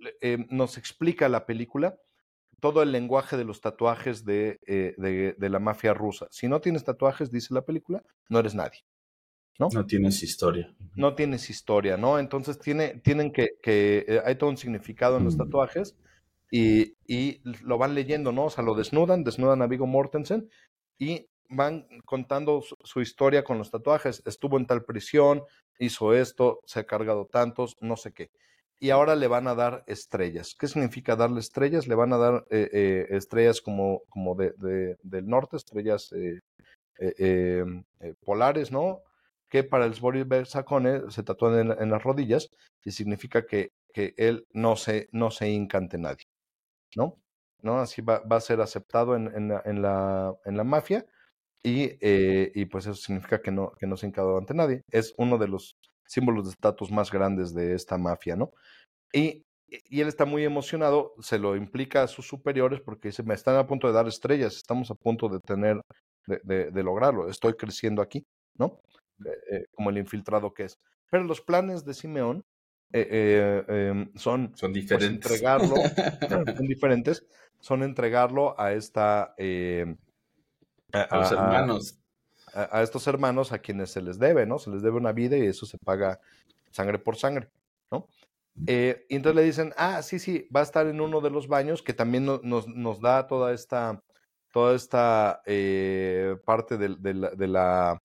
nos explica la película todo el lenguaje de los tatuajes de, de, de, la mafia rusa. Si no tienes tatuajes, dice la película, no eres nadie. ¿no?
No tienes historia.
No tienes historia, ¿no? Entonces tiene, tienen que, que eh, hay todo un significado en los tatuajes y, y, lo van leyendo, ¿no? O sea, lo desnudan, desnudan a Vigo Mortensen y van contando su, su, historia con los tatuajes. Estuvo en tal prisión, hizo esto, se ha cargado tantos, no sé qué. Y ahora le van a dar estrellas. ¿Qué significa darle estrellas? Le van a dar eh, eh, estrellas como, como de, de, del norte, estrellas eh, eh, polares, ¿no? que para el Sbory Sacone se tatúan en, las rodillas y significa que, que él no se, no se hinca nadie, ¿no? ¿No? Así va, va a ser aceptado en, en, la, en, la, mafia y, y pues eso significa que no, que no se ha ante nadie. Es uno de los símbolos de estatus más grandes de esta mafia, ¿no? Y, y él está muy emocionado, se lo implica a sus superiores porque dice, me están a punto de dar estrellas, estamos a punto de tener, de, de, de lograrlo, estoy creciendo aquí, ¿no? Eh, como el infiltrado que es. Pero los planes de Simeón eh, em, son,
son
pues,
diferentes.
entregarlo, <laughs> son diferentes, son entregarlo a esta... Em,
a, los hermanos.
A, estos hermanos a quienes se les debe, ¿no? Se les debe una vida y eso se paga sangre por sangre, ¿no? Eh, y entonces le dicen, ah, sí, sí, va a estar en uno de los baños que también nos, nos da toda esta, toda esta eh, parte de, de, la,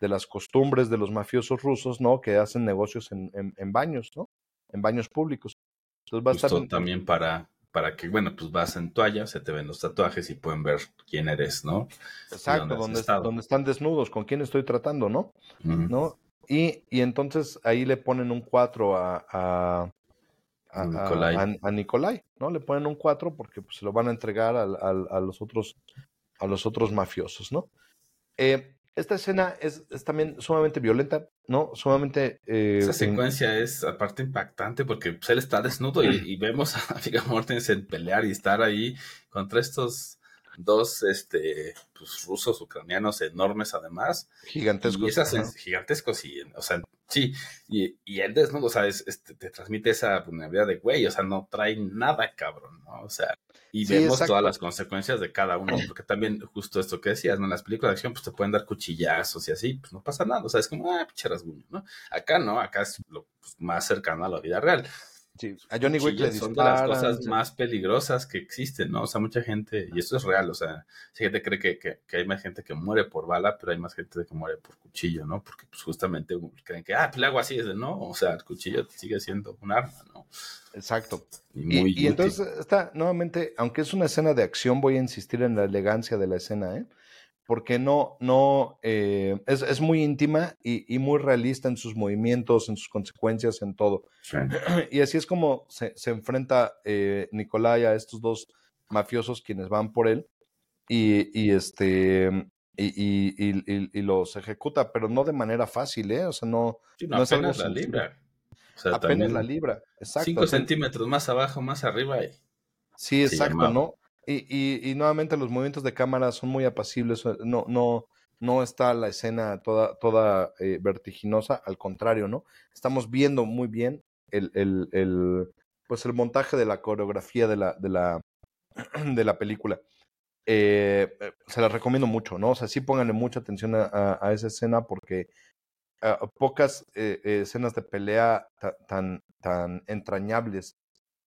de, las costumbres de los mafiosos rusos, ¿no? Que hacen negocios en, en, baños, ¿no? En baños públicos.
Entonces va a estar también para, para que, bueno, pues vas en toalla, se te ven los tatuajes y pueden ver quién eres, ¿no?
Exacto, donde, donde, están desnudos, con quién estoy tratando, ¿no? ¿No? Y, y, entonces ahí le ponen un 4 a, a, a, Nicolai. ¿no? Le ponen un 4 porque pues, se lo van a entregar a, los otros a los otros mafiosos, ¿no? Eh, esta escena es, también sumamente violenta, ¿no? Sumamente...
Eh, Esa secuencia es aparte impactante porque pues, él está desnudo y, y vemos a <laughs> Viggo Mortensen pelear y estar ahí contra estos dos este, pues, rusos ucranianos enormes además.
Gigantescos.
Y esas, gigantescos, y, o sea, sí, y, y él desnudo, o sea, este, te transmite esa vulnerabilidad de güey, o sea, no trae nada, cabrón, ¿no? O sea, y vemos todas las consecuencias de cada uno, porque también justo esto que decías, ¿no? En las películas de acción, pues te pueden dar cuchillazos y así, pues no pasa nada, o sea, es como, ah, pinche rasguño, ¿no? Acá no, acá es lo pues, más cercano a la vida real.
Sí, a Johnny Wick le
Son de las cosas más peligrosas que existen, ¿no? O sea, mucha gente, y esto es real, o sea, si gente cree que, que, hay más gente que muere por bala, pero hay más gente que muere por cuchillo, ¿no? Porque pues justamente creen que, ah, pues le hago así, es de no, o sea, el cuchillo sigue siendo un arma, ¿no?
Exacto. Y, y entonces está, nuevamente, aunque es una escena de acción, voy a insistir en la elegancia de la escena, ¿eh? Porque no, no, eh, es, es, muy íntima y, y, muy realista en sus movimientos, en sus consecuencias, en todo. <clears throat> Y así es como se, se enfrenta eh, Nicolai a estos dos mafiosos quienes van por él y, y este, y, y, los ejecuta, pero no de manera fácil, ¿eh? O sea, no,
no, es apenas la libra.
O sea, apenas la libra, exacto.
Cinco centímetros más abajo, más arriba. Y...
Sí, exacto, ¿no? Y, y, nuevamente los movimientos de cámara son muy apacibles, no, no, no está la escena toda, toda eh, vertiginosa, al contrario, ¿no? Estamos viendo muy bien el, el, el, pues el montaje de la coreografía de la, de la, <clears throat> de la película. Eh, eh, se la recomiendo mucho, ¿no? O sea, sí pónganle mucha atención a, a, esa escena porque pocas escenas de pelea tan, tan entrañables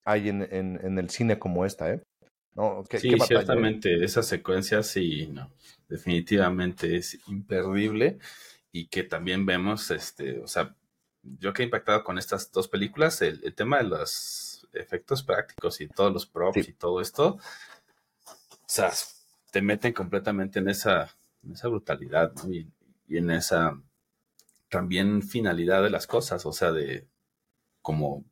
hay en, en, en, el cine como esta, ¿eh?
Sí, ciertamente, esa secuencia sí, no, definitivamente es imperdible y que también vemos, este, o sea, yo que he impactado con estas dos películas, el, tema de los efectos prácticos y todos los props y todo esto, o sea, te meten completamente en esa, en esa brutalidad, ¿no? Y, en esa también finalidad de las cosas, o sea, de como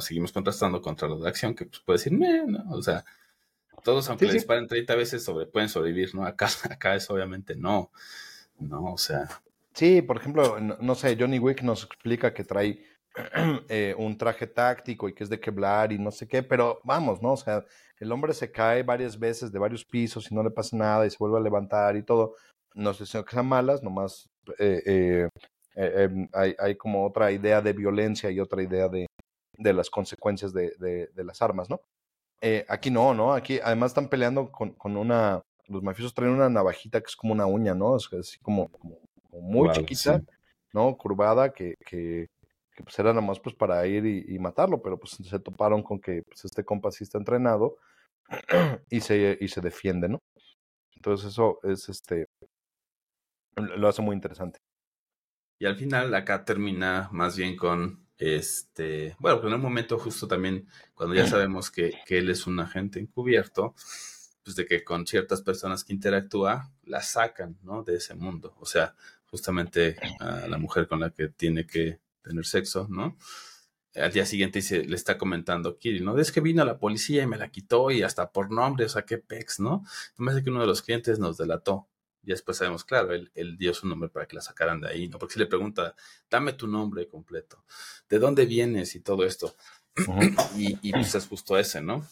seguimos contrastando contra lo de acción, que pues puede decir, ¿no? O sea, todos, aunque les disparen 30 veces, sobre, pueden sobrevivir, ¿no? Acá, <laughs> acá es obviamente no, ¿no? O sea.
Sí, por ejemplo, no, sé, Johnny Wick nos explica que trae <clears throat> eh, un traje táctico y que es de quebrar y no sé qué, pero vamos, ¿no? O sea, el hombre se cae varias veces de varios pisos y no le pasa nada y se vuelve a levantar y todo. No sé si sean malas, nomás eh, eh, em, hay, hay, como otra idea de violencia y otra idea de, de las consecuencias de, de, de las armas, ¿no? Eh, aquí no, ¿no? Aquí además están peleando con, con, una. Los mafiosos traen una navajita que es como una uña, ¿no? Es así como, como, muy chiquita, ¿no? Curvada, que, que, que, pues era nada más pues para ir y, matarlo, pero pues se toparon con que pues, este compa sí está entrenado <clears throat> y se, y se defiende, ¿no? Entonces eso es este. Lo hace muy interesante.
Y al final acá termina más bien con este, bueno, en un momento justo también, cuando ya sabemos que, que, él es un agente encubierto, pues de que con ciertas personas que interactúa, la sacan, ¿no? De ese mundo. O sea, justamente a la mujer con la que tiene que tener sexo, ¿no? Al día siguiente se, le está comentando Kiri, ¿no? Es que vino la policía y me la quitó y hasta por nombre, o sea, qué pex, ¿no? Me hace que uno de los clientes nos delató. Y después sabemos, claro, él, dio su nombre para que la sacaran de ahí, ¿no? Porque si le pregunta, dame tu nombre completo, ¿de dónde vienes y todo esto? y, y, pues es justo ese, ¿no?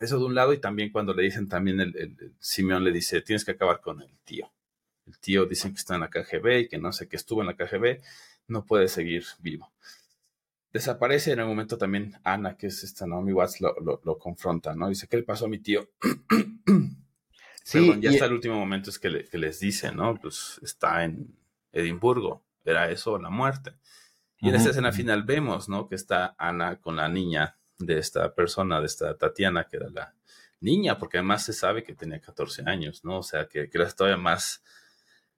Eso de un lado, y también cuando le dicen, también el, el, Simeón le dice, tienes que acabar con el tío. El tío dicen que está en la KGB y que no sé, que estuvo en la KGB, no puede seguir vivo. desaparece en el momento también Ana, que es esta Naomi Watts, lo, lo, confronta, ¿no? Dice, ¿qué le pasó a mi tío? <clears throat> sí, ya hasta el último momento es que, les dice, ¿no? Pues está en Edimburgo, era eso la muerte. Y en esa escena final vemos, ¿no? Que está Ana con la niña de esta persona, de esta Tatiana, que era la niña, porque además se sabe que tenía 14 años, ¿no? O sea, que, que era todavía más,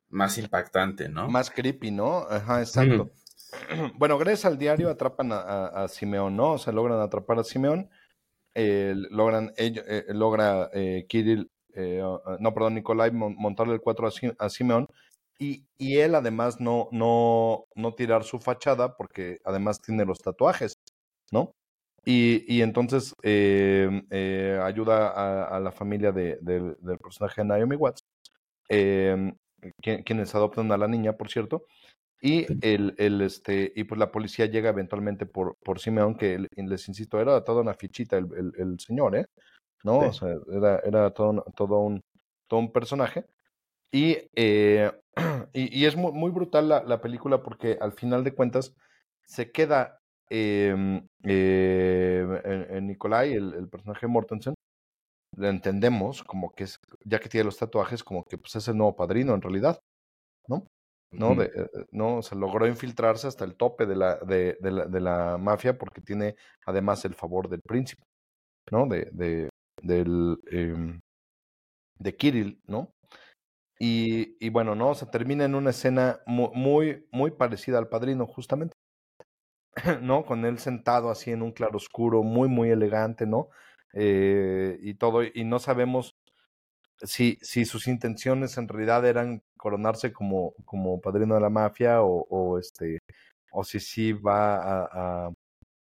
más impactante, ¿no?
Más creepy, ¿no? Ajá, exacto. <clears throat> Bueno, gracias al diario atrapan a, Simeón, ¿no? O sea, logran atrapar a Simeón, eh, logran, eh, logra eh, Kirill, no, perdón, Nicolai montarle el 4 a, Simeón, y, y, él además no, no, no tirar su fachada porque además tiene los tatuajes, ¿no? Y, y entonces ayuda a, la familia de, del personaje de Naomi Watts, quienes adoptan a la niña, por cierto, y el, el, este, y pues la policía llega eventualmente por, por Simeón, que les insisto, era toda una fichita el, el, señor, ¿eh? ¿No? O sea, era, era todo, todo, un, todo un personaje. Y, eh, <clears throat> y, y, es muy, muy brutal la, la, película porque al final de cuentas se queda eh, eh, en, Nicolai, el, el personaje de Mortensen, lo entendemos como que es, ya que tiene los tatuajes, como que pues es el nuevo padrino en realidad, ¿no? ¿no? de, eh, no, se logró infiltrarse hasta el tope de la, de, de, la, de la mafia porque tiene además el favor del príncipe, ¿no? De, de, del, eh, de Kirill, ¿no? Y, y, bueno, ¿no? Se termina en una escena muy, muy, parecida al padrino, justamente, <clears throat> ¿no? Con él sentado así en un claroscuro, muy, muy elegante, ¿no? Eh, y todo, y no sabemos si, si sus intenciones en realidad eran coronarse como, como padrino de la mafia o, o este o si sí va a,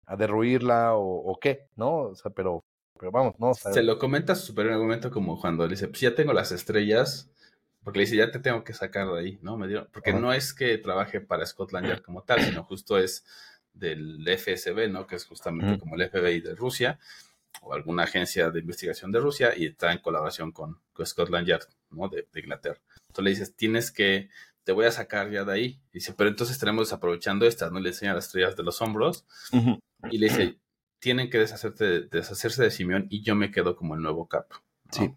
a, derruirla o, o, qué, ¿no? O sea, pero, pero vamos, ¿no?
Se lo comenta su superior en algún momento como cuando le dice, pues ya tengo las estrellas, porque le dice, ya te tengo que sacar de ahí, ¿no? Me dio, porque no es que trabaje para Scotland Yard como tal, sino justo es del FSB, ¿no? Que es justamente como el FBI de Rusia o alguna agencia de investigación de Rusia y está en colaboración con, Scotland Yard, ¿no? De, Inglaterra. Entonces le dices, tienes que, te voy a sacar ya de ahí. dice, pero entonces estaremos desaprovechando estas, ¿no? Le enseña las estrellas de los hombros y le dice, tienen que deshacerse de Simeón y yo me quedo como el nuevo capo. Sí.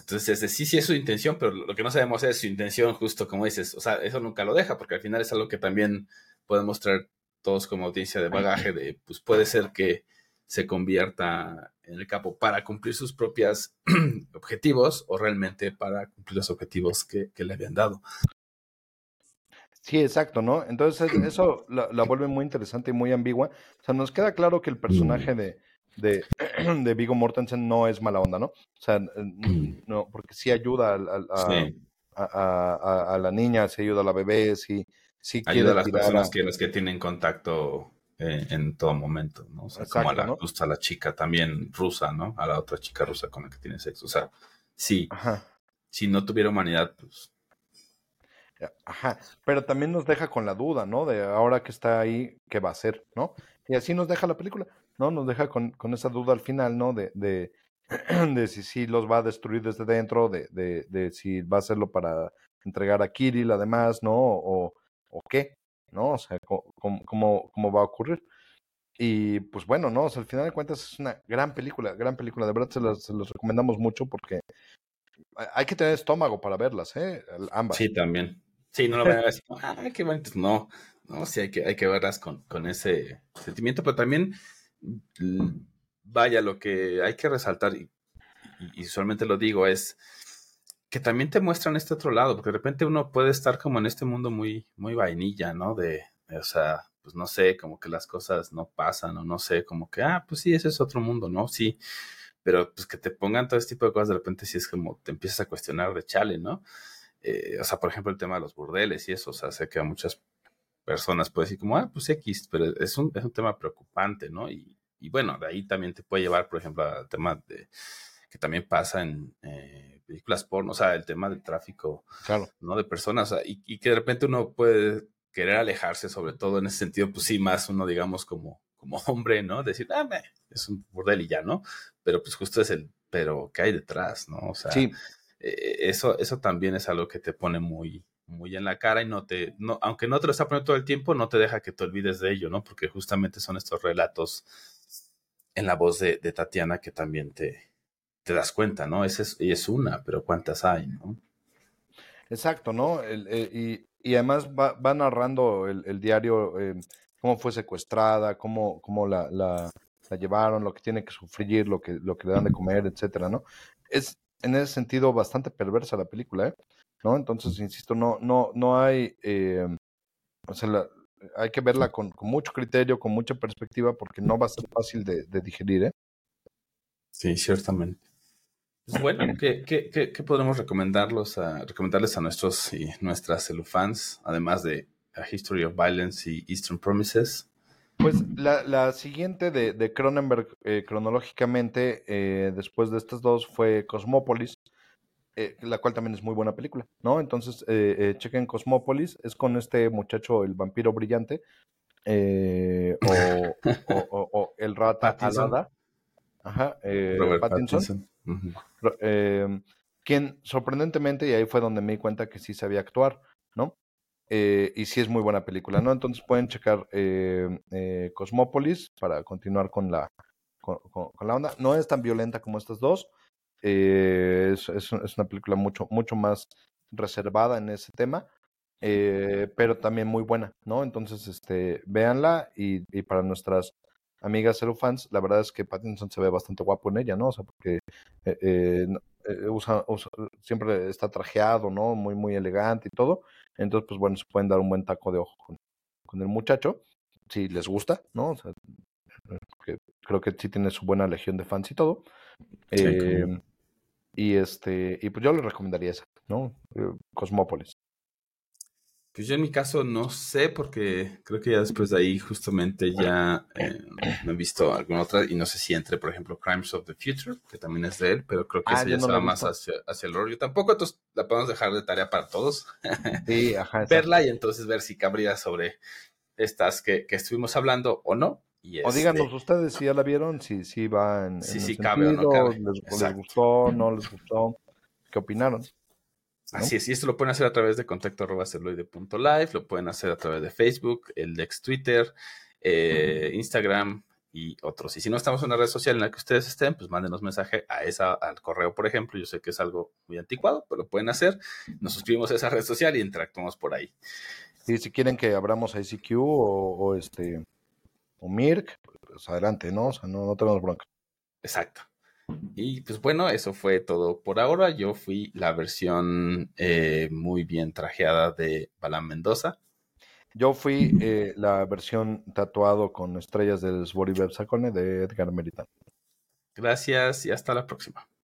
Entonces, sí, sí es su intención, pero lo que no sabemos es su intención, justo como dices. O sea, eso nunca lo deja, porque al final es algo que también podemos traer todos como audiencia de bagaje, de pues puede ser que se convierta en el capo para cumplir sus propios <clears throat> objetivos o realmente para cumplir los objetivos que, le habían dado.
Sí, exacto, ¿no? Entonces eso la, vuelve muy interesante y muy ambigua. O sea, nos queda claro que el personaje de, de, <clears throat> de Vigo Mortensen no es mala onda, ¿no? O sea, no, porque sí ayuda a, a, la niña, sí ayuda a la bebé, sí, sí
ayuda a las personas que, las que tienen contacto eh, en todo momento, ¿no? O sea, como a la, gusta la chica también rusa, ¿no? A la otra chica rusa con la que tiene sexo. O sea, sí, si no tuviera humanidad, pues...
Ajá, pero también nos deja con la duda, ¿no? De ahora que está ahí, ¿qué va a hacer, ¿no? Y así nos deja la película, ¿no? Nos deja con, con esa duda al final, ¿no? De, de, <clears throat> de si sí los va a destruir desde dentro, de, de, de, si va a hacerlo para entregar a Kirill además, ¿no? O, o qué, ¿no? O sea, ¿cómo, cómo, va a ocurrir? Y pues bueno, ¿no? Al final de cuentas es una gran película, gran película. De verdad se las, recomendamos mucho porque hay que tener estómago para verlas, ¿eh? Ambas.
Sí, también. Sí, no lo vean así, ah, qué bonitas. No, no, sí hay que, hay que verlas con, con ese sentimiento, pero también, vaya, lo que hay que resaltar, y, y, usualmente lo digo, es que también te muestran este otro lado, porque de repente uno puede estar como en este mundo muy, muy vainilla, ¿no? De, o sea, pues no sé, como que las cosas no pasan, o no sé, como que, ah, pues sí, ese es otro mundo, ¿no? Sí, pero pues que te pongan todo este tipo de cosas, de repente sí es como te empiezas a cuestionar de chale, ¿no? Eh, o sea, por ejemplo, el tema de los burdeles y eso, o sea, sé que a muchas personas puede decir como, ah, pues X, pero es un, es un tema preocupante, ¿no? Y, y bueno, de ahí también te puede llevar, por ejemplo, al tema de que también pasa en... Eh, películas porno, o sea, el tema del tráfico, claro. ¿no? De personas, y, que de repente uno puede querer alejarse, sobre todo en ese sentido, pues sí, más uno, digamos, como, como <laughs> hombre, ¿no? Decir, ah, es un burdel y ya, ¿no? Pero pues justo es el, pero ¿qué hay detrás, no? O sea, sí. Eh, eso, eso también es algo que te pone muy, muy en la cara y no te, no, aunque no te lo está poniendo todo el tiempo, no te deja que te olvides de ello, ¿no? Porque justamente son estos relatos en la voz de, Tatiana que también te, te das cuenta, ¿no? Esa es, y es una, pero ¿cuántas hay, no?
Exacto, ¿no? y, y, además va, va narrando el, diario eh, cómo fue secuestrada, cómo, cómo la, la, la, llevaron, lo que tiene que sufrir, lo que, lo que le dan de comer, etcétera, ¿no? Es en ese sentido bastante perversa la película, ¿eh? ¿No? Entonces, insisto, no, no, no hay, eh, o sea, hay que verla con, con, mucho criterio, con mucha perspectiva, porque no va a ser fácil de, de digerir, ¿eh?
Sí, ciertamente. Pues bueno, <clears throat> ¿qué, qué, qué, podemos recomendarlos a, recomendarles a nuestros y nuestras celufans, además de A History of Violence y Eastern Promises?
Pues la, la siguiente de, de Cronenberg eh, cronológicamente, eh, después de estas dos, fue Cosmópolis, eh, la cual también es muy buena película, ¿no? Entonces, chequen Cosmópolis, es con este muchacho, el vampiro brillante, o, o, el rata alada. Ajá, Pattinson. quien sorprendentemente, y ahí fue donde me di cuenta que sí sabía actuar, ¿no? Eh, y sí es muy buena película, ¿no? Entonces pueden checar eh, eh, Cosmópolis para continuar con la, con, la onda. No es tan violenta como estas dos. Es, es, una película mucho, mucho más reservada en ese tema, pero también muy buena, ¿no? Entonces, este, véanla y, y para nuestras amigas fans, la verdad es que Pattinson se ve bastante guapo en ella, ¿no? O sea, porque usa, siempre está trajeado, ¿no? Muy, muy elegante y todo. Entonces, pues bueno, se pueden dar un buen taco de ojo con, el muchacho, si les gusta, ¿no? O sea, creo que sí tiene su buena legión de fans y todo. Eh, y este, y pues yo le recomendaría esa, ¿no? Eh, Cosmópolis.
Pues yo en mi caso no sé, porque creo que ya después de ahí justamente ya eh, no he visto alguna otra, y no sé si entre, por ejemplo, Crimes of the Future, que también es de él, pero creo que ah, esa ya se va más hacia, el horror. Yo tampoco, entonces la podemos dejar de tarea para todos.
Sí, ajá. <laughs>
Verla y entonces ver si cabría sobre estas que, estuvimos hablando o no.
Y o díganos este ustedes si ya la vieron, si, si va en, si, si cabe o no cabe. Les, les gustó, no les gustó, ¿qué opinaron?
Así es, y esto lo pueden hacer a través de contacto arroba live, lo pueden hacer a través de Facebook, el ex Twitter, eh, Instagram y otros. Y si no estamos en una red social en la que ustedes estén, pues mándenos mensaje a esa, al correo, por ejemplo. Yo sé que es algo muy anticuado, pero lo pueden hacer. Nos suscribimos a esa red social y interactuamos por ahí.
Y si quieren que abramos ICQ o, o este o Mirk, pues adelante, ¿no? O sea, no, no tenemos bronca.
Exacto. Y pues bueno, eso fue todo por ahora. Yo fui la versión eh, muy bien trajeada de Balam Mendoza.
Yo fui eh, la versión tatuado con estrellas del Sboribeb Sacone de Edgar Meritan.
Gracias y hasta la próxima.